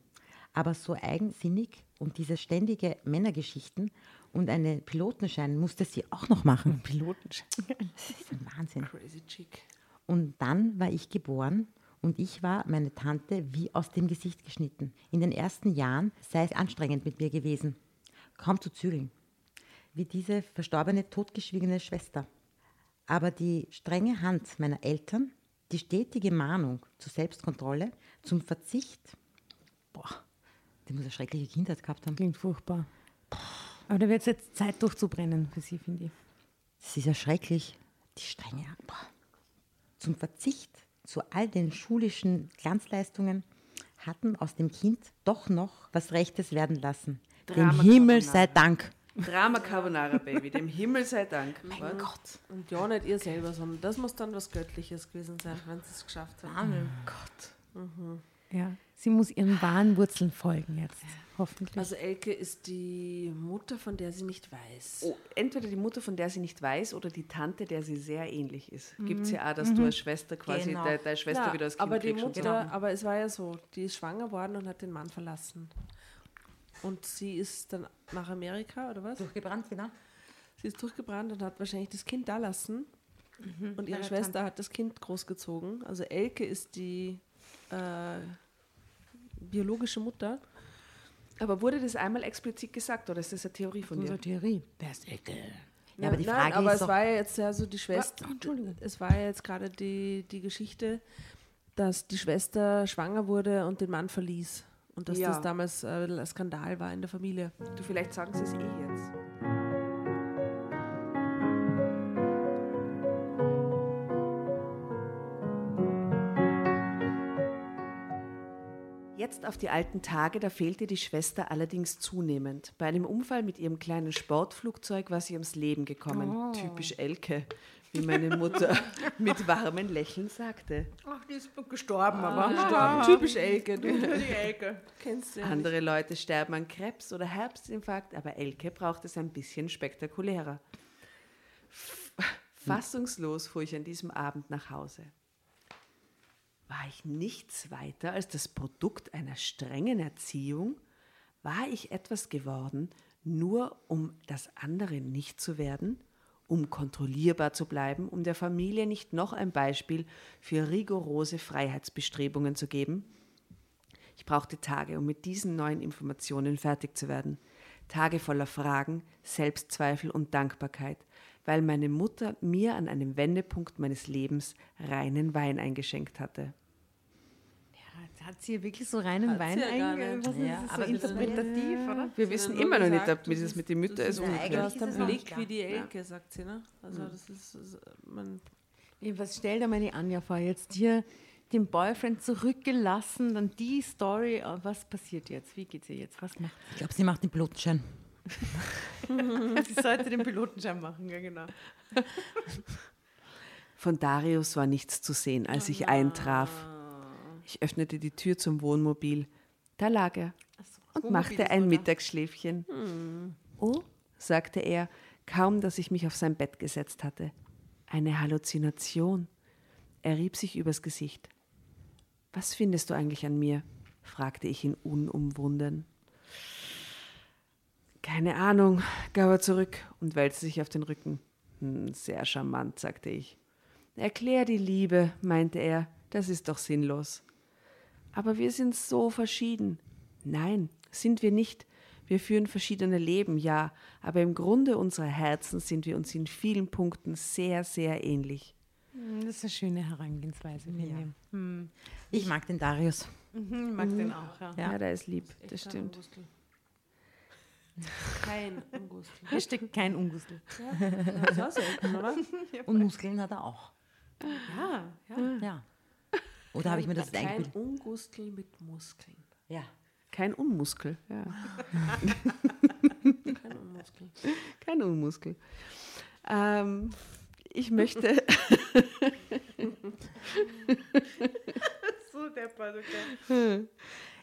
Speaker 4: Aber so eigensinnig und diese ständige Männergeschichten und einen Pilotenschein musste sie auch noch machen.
Speaker 1: Pilotenschein.
Speaker 4: Das ist ein Wahnsinn.
Speaker 6: Crazy Chick.
Speaker 4: Und dann war ich geboren und ich war meine Tante wie aus dem Gesicht geschnitten. In den ersten Jahren sei es anstrengend mit mir gewesen, kaum zu zügeln, wie diese verstorbene, totgeschwiegene Schwester. Aber die strenge Hand meiner Eltern, die stetige Mahnung zur Selbstkontrolle, zum Verzicht, boah, die muss eine schreckliche Kindheit gehabt haben.
Speaker 1: Klingt furchtbar. Aber da wird es jetzt Zeit durchzubrennen für sie, finde ich.
Speaker 4: Das ist ja schrecklich. Die strenge boah. Zum Verzicht zu all den schulischen Glanzleistungen hatten aus dem Kind doch noch was Rechtes werden lassen.
Speaker 5: Drama
Speaker 4: Dem Himmel sei Dank.
Speaker 5: Drama Carbonara, Baby, dem Himmel sei Dank.
Speaker 6: Mein Gott. Und ja, nicht ihr selber, sondern das muss dann was Göttliches gewesen sein, wenn sie es geschafft haben.
Speaker 1: Ja, sie muss ihren wahren Wurzeln folgen jetzt, hoffentlich.
Speaker 6: Also Elke ist die Mutter, von der sie nicht weiß.
Speaker 5: Oh, entweder die Mutter, von der sie nicht weiß, oder die Tante, der sie sehr ähnlich ist. Gibt es ja auch, dass du als Schwester quasi,
Speaker 4: Genau.
Speaker 5: de, deine Schwester
Speaker 6: Na,
Speaker 5: wieder als Kind
Speaker 6: aber die Mutter,
Speaker 5: so.
Speaker 6: aber es war ja so, die ist schwanger worden und hat den Mann verlassen. Und sie ist dann nach Amerika, oder was?
Speaker 4: Durchgebrannt, genau.
Speaker 6: Sie ist durchgebrannt und hat wahrscheinlich das Kind da lassen.
Speaker 5: Mhm.
Speaker 6: Und ihre Schwester hat das Kind großgezogen. Also Elke ist die biologische Mutter.
Speaker 5: Aber wurde das einmal explizit gesagt oder ist das eine Theorie von dir?
Speaker 1: Unsere Theorie. Wer ist Ecke?
Speaker 4: Ja, aber die Frage
Speaker 6: Nein, aber
Speaker 4: ist
Speaker 6: es war ja jetzt ja so die Schwester.
Speaker 1: Entschuldigung.
Speaker 6: Es war ja jetzt gerade die, die Geschichte, dass die Schwester schwanger wurde und den Mann verließ. Und dass
Speaker 5: Ja.
Speaker 6: das damals äh, ein Skandal war in der Familie.
Speaker 5: Du, vielleicht sagen sie es eh jetzt. Jetzt auf die alten Tage, da fehlte die Schwester allerdings zunehmend. Bei einem Unfall mit ihrem kleinen Sportflugzeug war sie ums Leben gekommen. Typisch Elke, wie meine Mutter mit warmem Lächeln sagte.
Speaker 1: Ach, die ist gestorben,
Speaker 6: Ah, Typisch Elke, du. Die Elke. Kennst du ja nicht.
Speaker 5: Andere Leute sterben an Krebs oder Herzinfarkt, aber Elke braucht es ein bisschen spektakulärer. Fassungslos fuhr ich an diesem Abend nach Hause. War ich nichts weiter als das Produkt einer strengen Erziehung? War ich etwas geworden, nur um das andere nicht zu werden? Um kontrollierbar zu bleiben, um der Familie nicht noch ein Beispiel für rigorose Freiheitsbestrebungen zu geben? Ich brauchte Tage, um mit diesen neuen Informationen fertig zu werden. Tage voller Fragen, Selbstzweifel und Dankbarkeit, weil meine Mutter mir an einem Wendepunkt meines Lebens reinen Wein eingeschenkt hatte.
Speaker 1: Hat sie wirklich so reinen
Speaker 6: Hat
Speaker 1: Wein
Speaker 6: sie ja
Speaker 4: aber
Speaker 1: so interpretativ, oder?
Speaker 5: Wir
Speaker 6: Sie
Speaker 5: wissen immer noch nicht, ob wie
Speaker 6: du
Speaker 5: das
Speaker 6: bist-
Speaker 5: mit den Müttern ist.
Speaker 6: Du hast
Speaker 4: es noch
Speaker 6: Blick wie die. Elke, sagt sie, ne? Also das ist, ist man,
Speaker 1: Was stellt dir meine Anja vor? Jetzt hier den Boyfriend zurückgelassen, dann die Story. äh, Was passiert jetzt? Wie geht's ihr jetzt? Was macht
Speaker 4: Ich glaube, sie macht den Pilotenschein.
Speaker 1: sie? sollte den Pilotenschein machen, ja genau.
Speaker 5: Von Darius war nichts zu sehen, als ich eintraf. Ich öffnete die Tür zum Wohnmobil. Da lag er und machte ein Mittagsschläfchen. Oh, sagte er, kaum dass ich mich auf sein Bett gesetzt hatte. Eine Halluzination. Er rieb sich übers Gesicht. Was findest du eigentlich an mir? fragte ich ihn unumwunden. Keine Ahnung, gab er zurück und wälzte sich auf den Rücken. Hm, sehr charmant, sagte ich. Erklär die Liebe, meinte er, das ist doch sinnlos. Aber wir sind so verschieden. Nein, sind wir nicht. Wir führen verschiedene Leben, ja, aber im Grunde unserer Herzen sind wir uns in vielen Punkten sehr, sehr ähnlich.
Speaker 1: Hm, Das ist eine schöne Herangehensweise, ich. Hm.
Speaker 4: Ich mag den Darius.
Speaker 1: Mhm, Ich mag den auch, ja.
Speaker 5: Ja, der ist lieb, das
Speaker 6: kein
Speaker 5: stimmt.
Speaker 6: Kein Ungustel.
Speaker 1: Hashtag kein Ungustel.
Speaker 6: Ja, das ist auch selten, oder?
Speaker 4: Und Muskeln hat er auch.
Speaker 1: Ja, ja.
Speaker 4: Ja. Oder habe ich mir das
Speaker 6: Kein
Speaker 4: eingebildet?
Speaker 6: Ungustel mit Muskeln.
Speaker 4: Ja.
Speaker 5: Kein Unmuskel, ja.
Speaker 6: Kein Unmuskel.
Speaker 5: Kein Unmuskel. Ähm, ich möchte.
Speaker 1: So deppert, okay.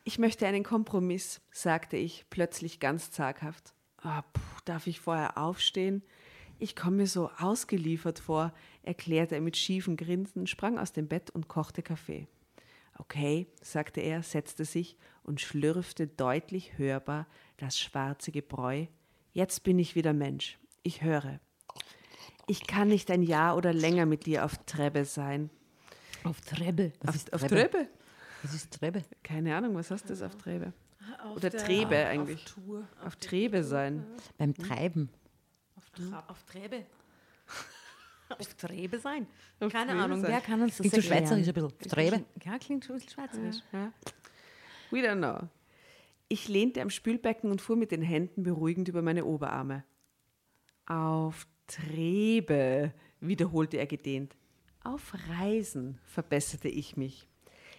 Speaker 5: Ich möchte einen Kompromiss, sagte ich, plötzlich ganz zaghaft. Ah, puh, darf ich vorher aufstehen? Ich komme mir so ausgeliefert vor, erklärte er mit schiefem Grinsen, sprang aus dem Bett und kochte Kaffee. Okay, sagte er, setzte sich und schlürfte deutlich hörbar das schwarze Gebräu. Jetzt bin ich wieder Mensch. Ich höre. Ich kann nicht ein Jahr oder länger mit dir auf Trebbe sein.
Speaker 1: Auf Treppe.
Speaker 4: Was
Speaker 5: Auf,
Speaker 4: ist
Speaker 5: auf
Speaker 4: Trebbe?
Speaker 5: Trebbe?
Speaker 4: Was ist Trebe?
Speaker 5: Keine Ahnung, was heißt das auf Trebe?
Speaker 1: Auf
Speaker 5: Oder
Speaker 1: der-
Speaker 5: Trebe eigentlich.
Speaker 6: Auf Tour.
Speaker 5: Auf Trebe sein.
Speaker 4: Beim Treiben.
Speaker 1: Auf, Tra auf Trebe. auf Trebe sein.
Speaker 5: Auf
Speaker 1: Keine Ahnung,
Speaker 5: sein.
Speaker 1: wer kann uns das
Speaker 4: Klingt so
Speaker 1: erklären?
Speaker 4: schweizerisch ein bisschen. Trebe.
Speaker 1: Ja, klingt schon ein bisschen schweizerisch.
Speaker 5: Ja. We don't know. Ich lehnte am Spülbecken und fuhr mit den Händen beruhigend über meine Oberarme. Auf Trebe, wiederholte er gedehnt. Auf Reisen, verbesserte ich mich.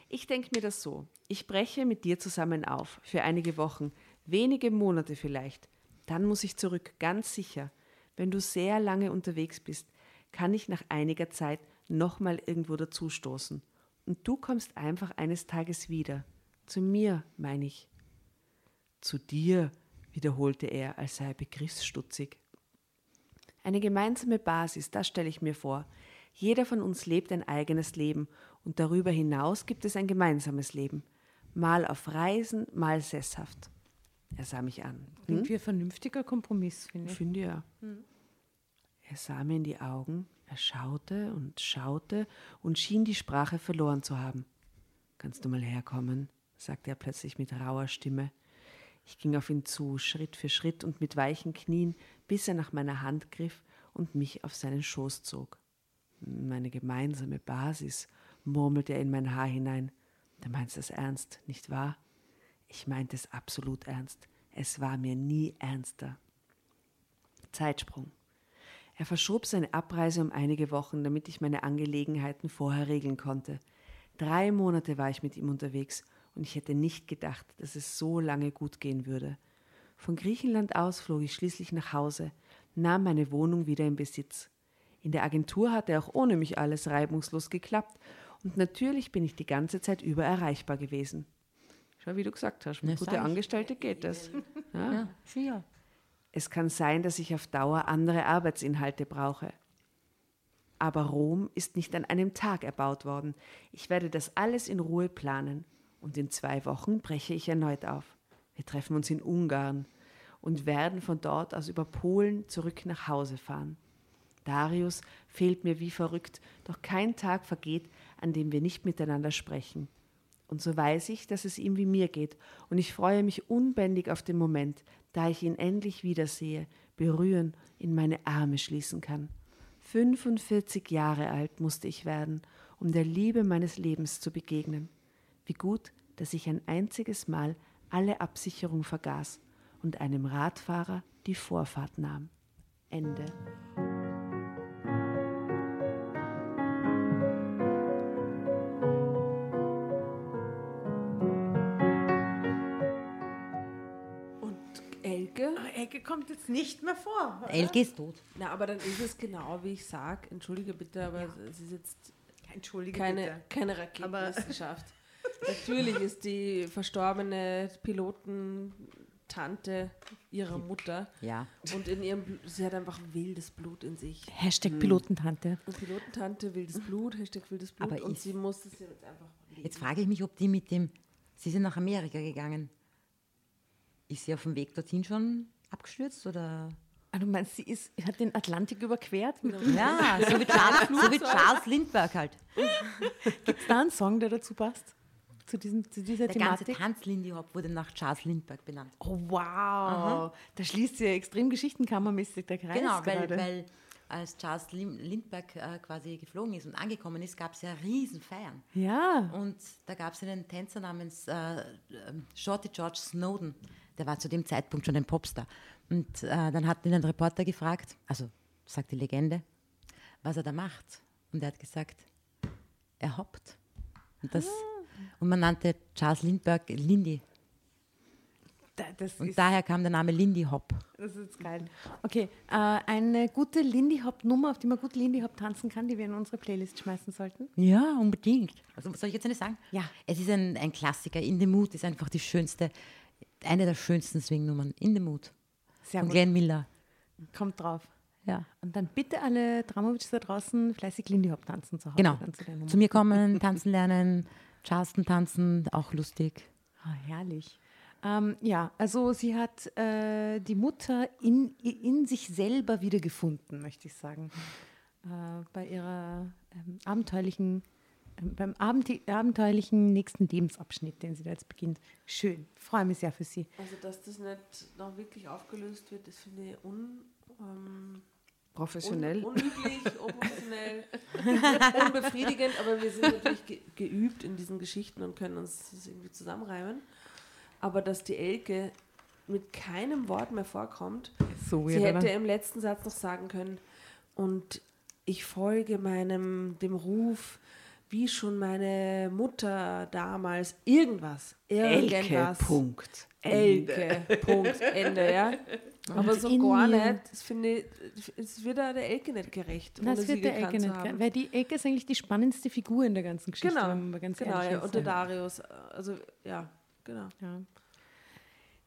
Speaker 5: Ich denke mir das so. Ich breche mit dir zusammen auf, für einige Wochen, wenige Monate vielleicht. Dann muss ich zurück, ganz sicher. Wenn du sehr lange unterwegs bist, kann ich nach einiger Zeit nochmal irgendwo dazustoßen. Und du kommst einfach eines Tages wieder. Zu mir, meine ich. Zu dir, wiederholte er, als sei er begriffsstutzig. Eine gemeinsame Basis, das stelle ich mir vor. Jeder von uns lebt ein eigenes Leben und darüber hinaus gibt es ein gemeinsames Leben. Mal auf Reisen, mal sesshaft. Er sah mich an.
Speaker 1: Klingt wie ein vernünftiger Kompromiss, finde
Speaker 5: Ich
Speaker 1: ich.
Speaker 5: finde ja. Er sah mir in die Augen, er schaute und schaute und schien die Sprache verloren zu haben. Kannst du mal herkommen? sagte er plötzlich mit rauer Stimme. Ich ging auf ihn zu, Schritt für Schritt und mit weichen Knien, bis er nach meiner Hand griff und mich auf seinen Schoß zog. Meine gemeinsame Basis, murmelte er in mein Haar hinein. Du meinst es ernst, nicht wahr? Ich meinte es absolut ernst. Es war mir nie ernster. Zeitsprung. Er verschob seine Abreise um einige Wochen, damit ich meine Angelegenheiten vorher regeln konnte. Drei Monate war ich mit ihm unterwegs und ich hätte nicht gedacht, dass es so lange gut gehen würde. Von Griechenland aus flog ich schließlich nach Hause, nahm meine Wohnung wieder in Besitz. In der Agentur hatte auch ohne mich alles reibungslos geklappt und natürlich bin ich die ganze Zeit über erreichbar gewesen. Schau, wie du gesagt hast, mit
Speaker 4: Ja,
Speaker 5: gute
Speaker 4: sag ich.
Speaker 5: Angestellte geht das. Ja.
Speaker 4: Ja, sicher.
Speaker 5: Es kann sein, dass ich auf Dauer andere Arbeitsinhalte brauche. Aber Rom ist nicht an einem Tag erbaut worden. Ich werde das alles in Ruhe planen. Und in zwei Wochen breche ich erneut auf. Wir treffen uns in Ungarn und werden von dort aus über Polen zurück nach Hause fahren. Darius fehlt mir wie verrückt, doch kein Tag vergeht, an dem wir nicht miteinander sprechen. Und so weiß ich, dass es ihm wie mir geht, und ich freue mich unbändig auf den Moment, da ich ihn endlich wiedersehe, berühren, in meine Arme schließen kann. 45 Jahre alt musste ich werden, um der Liebe meines Lebens zu begegnen. Wie gut, dass ich ein einziges Mal alle Absicherung vergaß und einem Radfahrer die Vorfahrt nahm. Ende.
Speaker 1: Kommt jetzt nicht mehr vor.
Speaker 4: Elke ist tot.
Speaker 6: Na, aber dann ist es genau, wie ich sage. Entschuldige bitte, aber es ist jetzt
Speaker 1: Entschuldige
Speaker 6: keine,
Speaker 1: bitte.
Speaker 6: keine Raketenwissenschaft. Natürlich ist die verstorbene Pilotentante ihrer Mutter
Speaker 4: Ja.
Speaker 6: und in ihrem sie hat einfach wildes Blut in sich.
Speaker 1: Hashtag Pilotentante.
Speaker 6: Und Pilotentante, wildes Blut, Hashtag wildes Blut
Speaker 4: Aber
Speaker 6: und sie muss es jetzt einfach leben.
Speaker 4: Jetzt frage ich mich, ob die mit dem. Sie sind nach Amerika gegangen. Ist sie auf dem Weg dorthin schon abgestürzt oder?
Speaker 1: Ah, du meinst, sie ist, hat den Atlantik überquert? Mit
Speaker 4: Ja, so wie Charles, so wie Charles Lindbergh halt.
Speaker 1: Gibt es da einen Song, der dazu passt? Zu, diesem, zu dieser
Speaker 4: Der ganze
Speaker 1: Thematik?
Speaker 4: Tanz Lindy Hop wurde nach Charles Lindbergh benannt.
Speaker 1: Oh, wow. Da schließt sich ja extrem geschichtenkammermäßig der Kreis
Speaker 4: Genau, weil, weil als Charles Lindbergh äh, quasi geflogen ist und angekommen ist, gab es ja riesen Feiern.
Speaker 1: ja.
Speaker 4: Und da gab es einen Tänzer namens äh, ähm, Shorty George Snowden. Der war zu dem Zeitpunkt schon ein Popstar. Und äh, dann hat ihn ein Reporter gefragt, also sagt die Legende, was er da macht. Und er hat gesagt, er hoppt. Und, das, und man nannte Charles Lindbergh Lindy.
Speaker 1: Da, das,
Speaker 4: Und daher kam der Name Lindy Hop.
Speaker 1: das ist geil. Okay, äh, eine gute Lindy Hop Nummer, auf die man gut Lindy Hop tanzen kann, die wir in unsere Playlist schmeißen sollten.
Speaker 4: Ja, unbedingt. Also soll ich jetzt eine sagen?
Speaker 1: Ja.
Speaker 4: Es ist ein, ein Klassiker. In the Mood ist einfach die schönste, eine der schönsten Swing-Nummern. In the Mood.
Speaker 1: Sehr
Speaker 4: Von
Speaker 1: gut.
Speaker 4: Glenn Miller.
Speaker 1: Kommt drauf.
Speaker 4: Ja.
Speaker 1: Und dann bitte alle Dramovics da draußen fleißig Lindy Hop tanzen zu Hause.
Speaker 4: Genau.
Speaker 1: Zu.
Speaker 4: Zu mir kommen, tanzen lernen, Charleston tanzen, auch lustig.
Speaker 1: Ah, herrlich. Ähm, ja, also sie hat äh, die Mutter in, in sich selber wiedergefunden, möchte ich sagen. Äh, bei ihrer ähm, abenteuerlichen, beim abenteuerlichen nächsten Lebensabschnitt, den sie da jetzt beginnt. Schön. Freue mich sehr für sie.
Speaker 6: Also, dass das nicht noch wirklich aufgelöst wird, das finde ich un, ähm,
Speaker 5: Professionell.
Speaker 6: Un, unüblich, unprofessionell, unbefriedigend, aber wir sind natürlich ge geübt in diesen Geschichten und können uns das irgendwie zusammenreimen. Aber dass die Elke mit keinem Wort mehr vorkommt,
Speaker 1: So
Speaker 6: sie hätte im letzten Satz noch sagen können, und ich folge meinem, dem Ruf, wie schon meine Mutter damals, irgendwas, irgendwas.
Speaker 5: Punkt.
Speaker 6: Elke, Punkt, Ende, ja. Aber so gar
Speaker 1: mir-
Speaker 6: nicht, das finde ich, es wird auch der Elke nicht gerecht, ohne
Speaker 1: Das wird der Elke nicht,
Speaker 6: haben.
Speaker 1: weil die Elke ist eigentlich die spannendste Figur in der ganzen Geschichte.
Speaker 6: Genau, genau, ja, und der Darius, also ja, genau.
Speaker 1: Ja.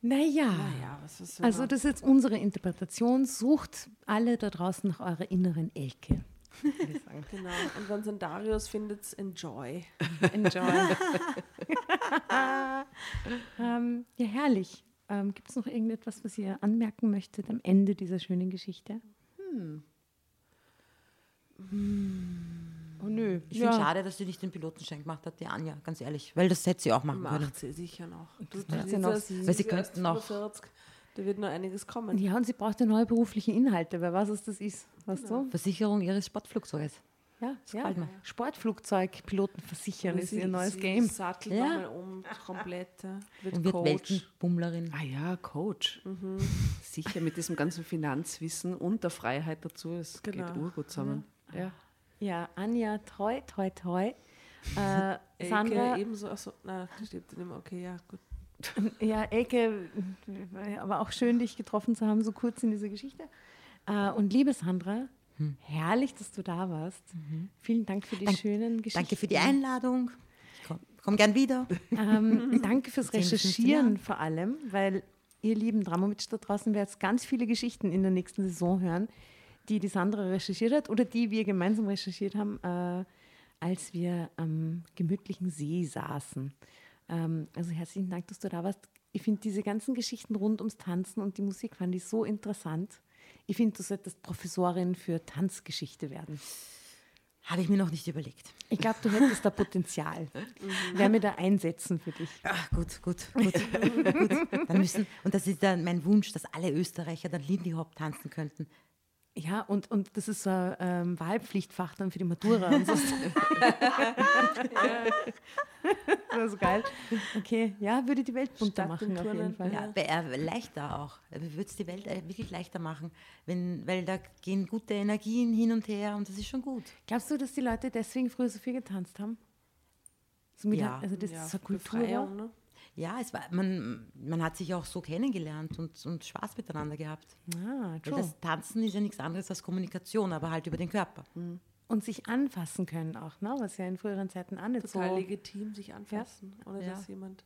Speaker 1: Naja,
Speaker 6: Naja, was
Speaker 1: also das ist jetzt unsere Interpretation. Sucht alle da draußen nach eurer inneren Elke. Sagen.
Speaker 6: Genau, und wenn es ein Darius findet, enjoy.
Speaker 1: Enjoy. ähm, ja, herrlich. Ähm, Gibt es noch irgendetwas, was ihr anmerken möchtet am Ende dieser schönen Geschichte? Oh nö.
Speaker 4: Ich finde schade, dass sie nicht den Pilotenschein gemacht hat, die Anja, ganz ehrlich. Weil das hätte sie auch machen können.
Speaker 6: Macht sie sicher noch. Du,
Speaker 1: macht
Speaker 6: du
Speaker 1: sie noch.
Speaker 6: ja,
Speaker 4: Weil sie
Speaker 6: ja
Speaker 4: könnten noch-
Speaker 6: 45. Da wird noch einiges kommen.
Speaker 1: Ja, und sie braucht ja neue berufliche Inhalte. Wer weiß, was das ist. Weißt du?
Speaker 4: Versicherung ihres Sportflugzeuges.
Speaker 1: Ja, ja.
Speaker 4: gefällt mir.
Speaker 1: Sportflug Piloten versichern ist ihr neues
Speaker 6: sie
Speaker 1: Game.
Speaker 6: Sattelt
Speaker 4: Ja.
Speaker 6: nochmal um, komplett. ja. Wird,
Speaker 4: Und wird
Speaker 6: Coach.
Speaker 4: Weltenbummlerin.
Speaker 5: Ah ja, Coach. Sicher mit diesem ganzen Finanzwissen und der Freiheit dazu. Es
Speaker 6: Genau.
Speaker 5: geht urgut zusammen. Ja.
Speaker 1: Ja, Anja, toi, toi, toi. Äh, Sandra,
Speaker 6: ebenso. Achso, nein, das steht nicht mehr. Okay, ja, gut.
Speaker 1: Ja, Elke, aber auch schön, dich getroffen zu haben, so kurz in dieser Geschichte. Äh, und liebe Sandra, herrlich, dass du da warst. Vielen Dank für die
Speaker 4: Dank-
Speaker 1: schönen Geschichten.
Speaker 4: Danke für die Einladung. Ich komme komm gern wieder.
Speaker 1: Ähm, danke fürs
Speaker 4: 10, 15
Speaker 1: Recherchieren vor allem, weil ihr lieben Dramovic da draußen werdet ganz viele Geschichten in der nächsten Saison hören, die die Sandra recherchiert hat oder die wir gemeinsam recherchiert haben, äh, als wir am gemütlichen See saßen. Ähm, also herzlichen Dank, dass du da warst. Ich finde diese ganzen Geschichten rund ums Tanzen und die Musik fand ich so interessant. Ich finde, du solltest Professorin für Tanzgeschichte werden.
Speaker 4: Habe ich mir noch nicht überlegt.
Speaker 1: Ich glaube, du hättest da Potenzial. Wer mir da einsetzen für dich.
Speaker 4: Ach, gut, gut, gut. gut. Dann müssen, und das ist dann mein Wunsch, dass alle Österreicher dann Lindy Hop tanzen könnten.
Speaker 1: Ja, und, und das ist so ein ähm, Wahlpflichtfach dann für die Matura. Und so. das ist geil. Okay, ja, würde die Welt bunter
Speaker 6: Statt dem
Speaker 1: machen auf jeden Fall.
Speaker 4: Ja, äh, leichter auch. Würde es die Welt äh, wirklich leichter machen, wenn, weil da gehen gute Energien hin und her und das ist schon gut.
Speaker 1: Glaubst du, dass die Leute deswegen früher so viel getanzt haben? So
Speaker 4: Ja.
Speaker 1: Also das
Speaker 6: ja,
Speaker 1: ist so Kultur.
Speaker 6: Befreiung, ne?
Speaker 4: Ja, es war, man, man hat sich auch so kennengelernt und, und Spaß miteinander gehabt.
Speaker 1: Ah,
Speaker 4: Weil
Speaker 1: true.
Speaker 4: das Tanzen ist ja nichts anderes als Kommunikation, aber halt über den Körper.
Speaker 1: Und sich anfassen können auch, ne? was ja in früheren Zeiten auch nicht
Speaker 6: Total
Speaker 1: so...
Speaker 6: legitim, sich anfassen, ohne
Speaker 4: Ja.
Speaker 6: dass jemand.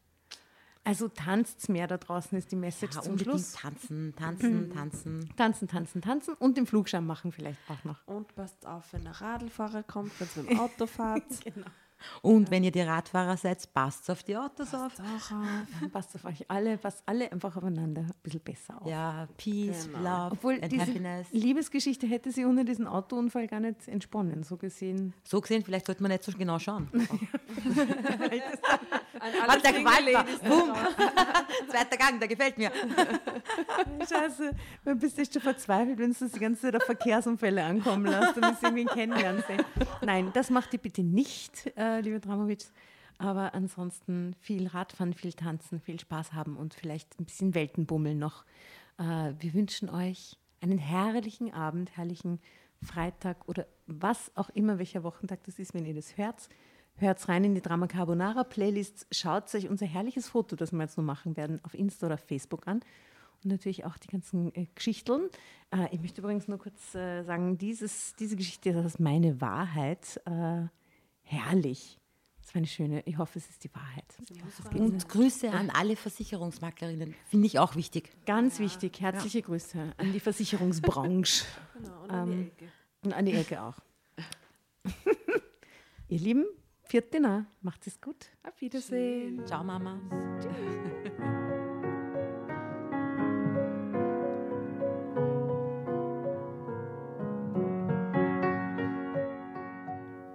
Speaker 1: Also tanzt's mehr da draußen ist die Message
Speaker 4: Ja,
Speaker 1: zum
Speaker 4: unbedingt
Speaker 1: Schluss.
Speaker 4: tanzen, tanzen, tanzen.
Speaker 1: Tanzen, tanzen, tanzen und den Flugschein machen vielleicht auch noch.
Speaker 6: Und passt auf, wenn der Radlfahrer kommt, wenn ihr mit dem Auto fahrt.
Speaker 4: Und wenn ihr die Radfahrer seid, passt auf die Autos auf.
Speaker 6: Auch auf.
Speaker 1: Passt auf euch alle, passt alle einfach aufeinander ein bisschen besser auf.
Speaker 4: Ja, Peace,
Speaker 6: Genau.
Speaker 4: Love
Speaker 1: Obwohl
Speaker 4: and
Speaker 1: diese
Speaker 4: Happiness.
Speaker 1: Liebesgeschichte hätte sie ohne diesen Autounfall gar nicht entsponnen, so gesehen.
Speaker 4: So gesehen, vielleicht sollte man nicht so genau schauen.
Speaker 6: Alle
Speaker 4: Hat der gefallen? Boom. Zweiter Gang, der gefällt mir.
Speaker 1: Scheiße, du bist echt schon verzweifelt, wenn du die ganze Zeit auf Verkehrsunfälle ankommen lässt und es irgendwie kennenlernen sehen. Nein, das macht ihr bitte nicht, äh, liebe Dramovic. Aber ansonsten viel Radfahren, viel Tanzen, viel Spaß haben und vielleicht ein bisschen Weltenbummeln noch. Äh, wir wünschen euch einen herrlichen Abend, herrlichen Freitag oder was auch immer, welcher Wochentag das ist, wenn ihr das hört. Hört rein in die Drama Carbonara Playlist. Schaut euch unser herrliches Foto, das wir jetzt noch machen werden, auf Insta oder Facebook an. Und natürlich auch die ganzen äh, Geschichten. Äh, ich möchte übrigens nur kurz äh, sagen, dieses, diese Geschichte, das ist meine Wahrheit. Äh, herrlich. Das war eine schöne, ich hoffe, es ist die Wahrheit.
Speaker 4: Und Grüße an alle Versicherungsmaklerinnen. Finde ich auch wichtig.
Speaker 1: Ganz wichtig, herzliche Grüße an die Versicherungsbranche
Speaker 6: Genau, und an die Ecke.
Speaker 1: und an die Ecke auch. Ihr Lieben, vierte Na, macht es gut.
Speaker 5: Auf Wiedersehen.
Speaker 4: Ciao, Mama.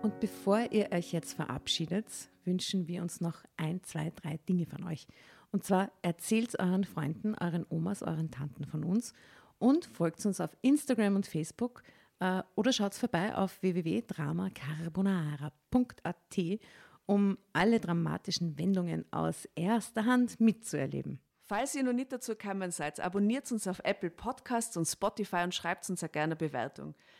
Speaker 1: Und bevor ihr euch jetzt verabschiedet, wünschen wir uns noch ein, zwei, drei Dinge von euch. Und zwar erzählt euren Freunden, euren Omas, euren Tanten von uns und folgt uns auf Instagram und Facebook äh, oder schaut vorbei auf www.dramacarbonara.at, um alle dramatischen Wendungen aus erster Hand mitzuerleben.
Speaker 5: Falls ihr noch nicht dazu gekommen seid, abonniert uns auf Apple Podcasts und Spotify und schreibt uns eine gerne Bewertung.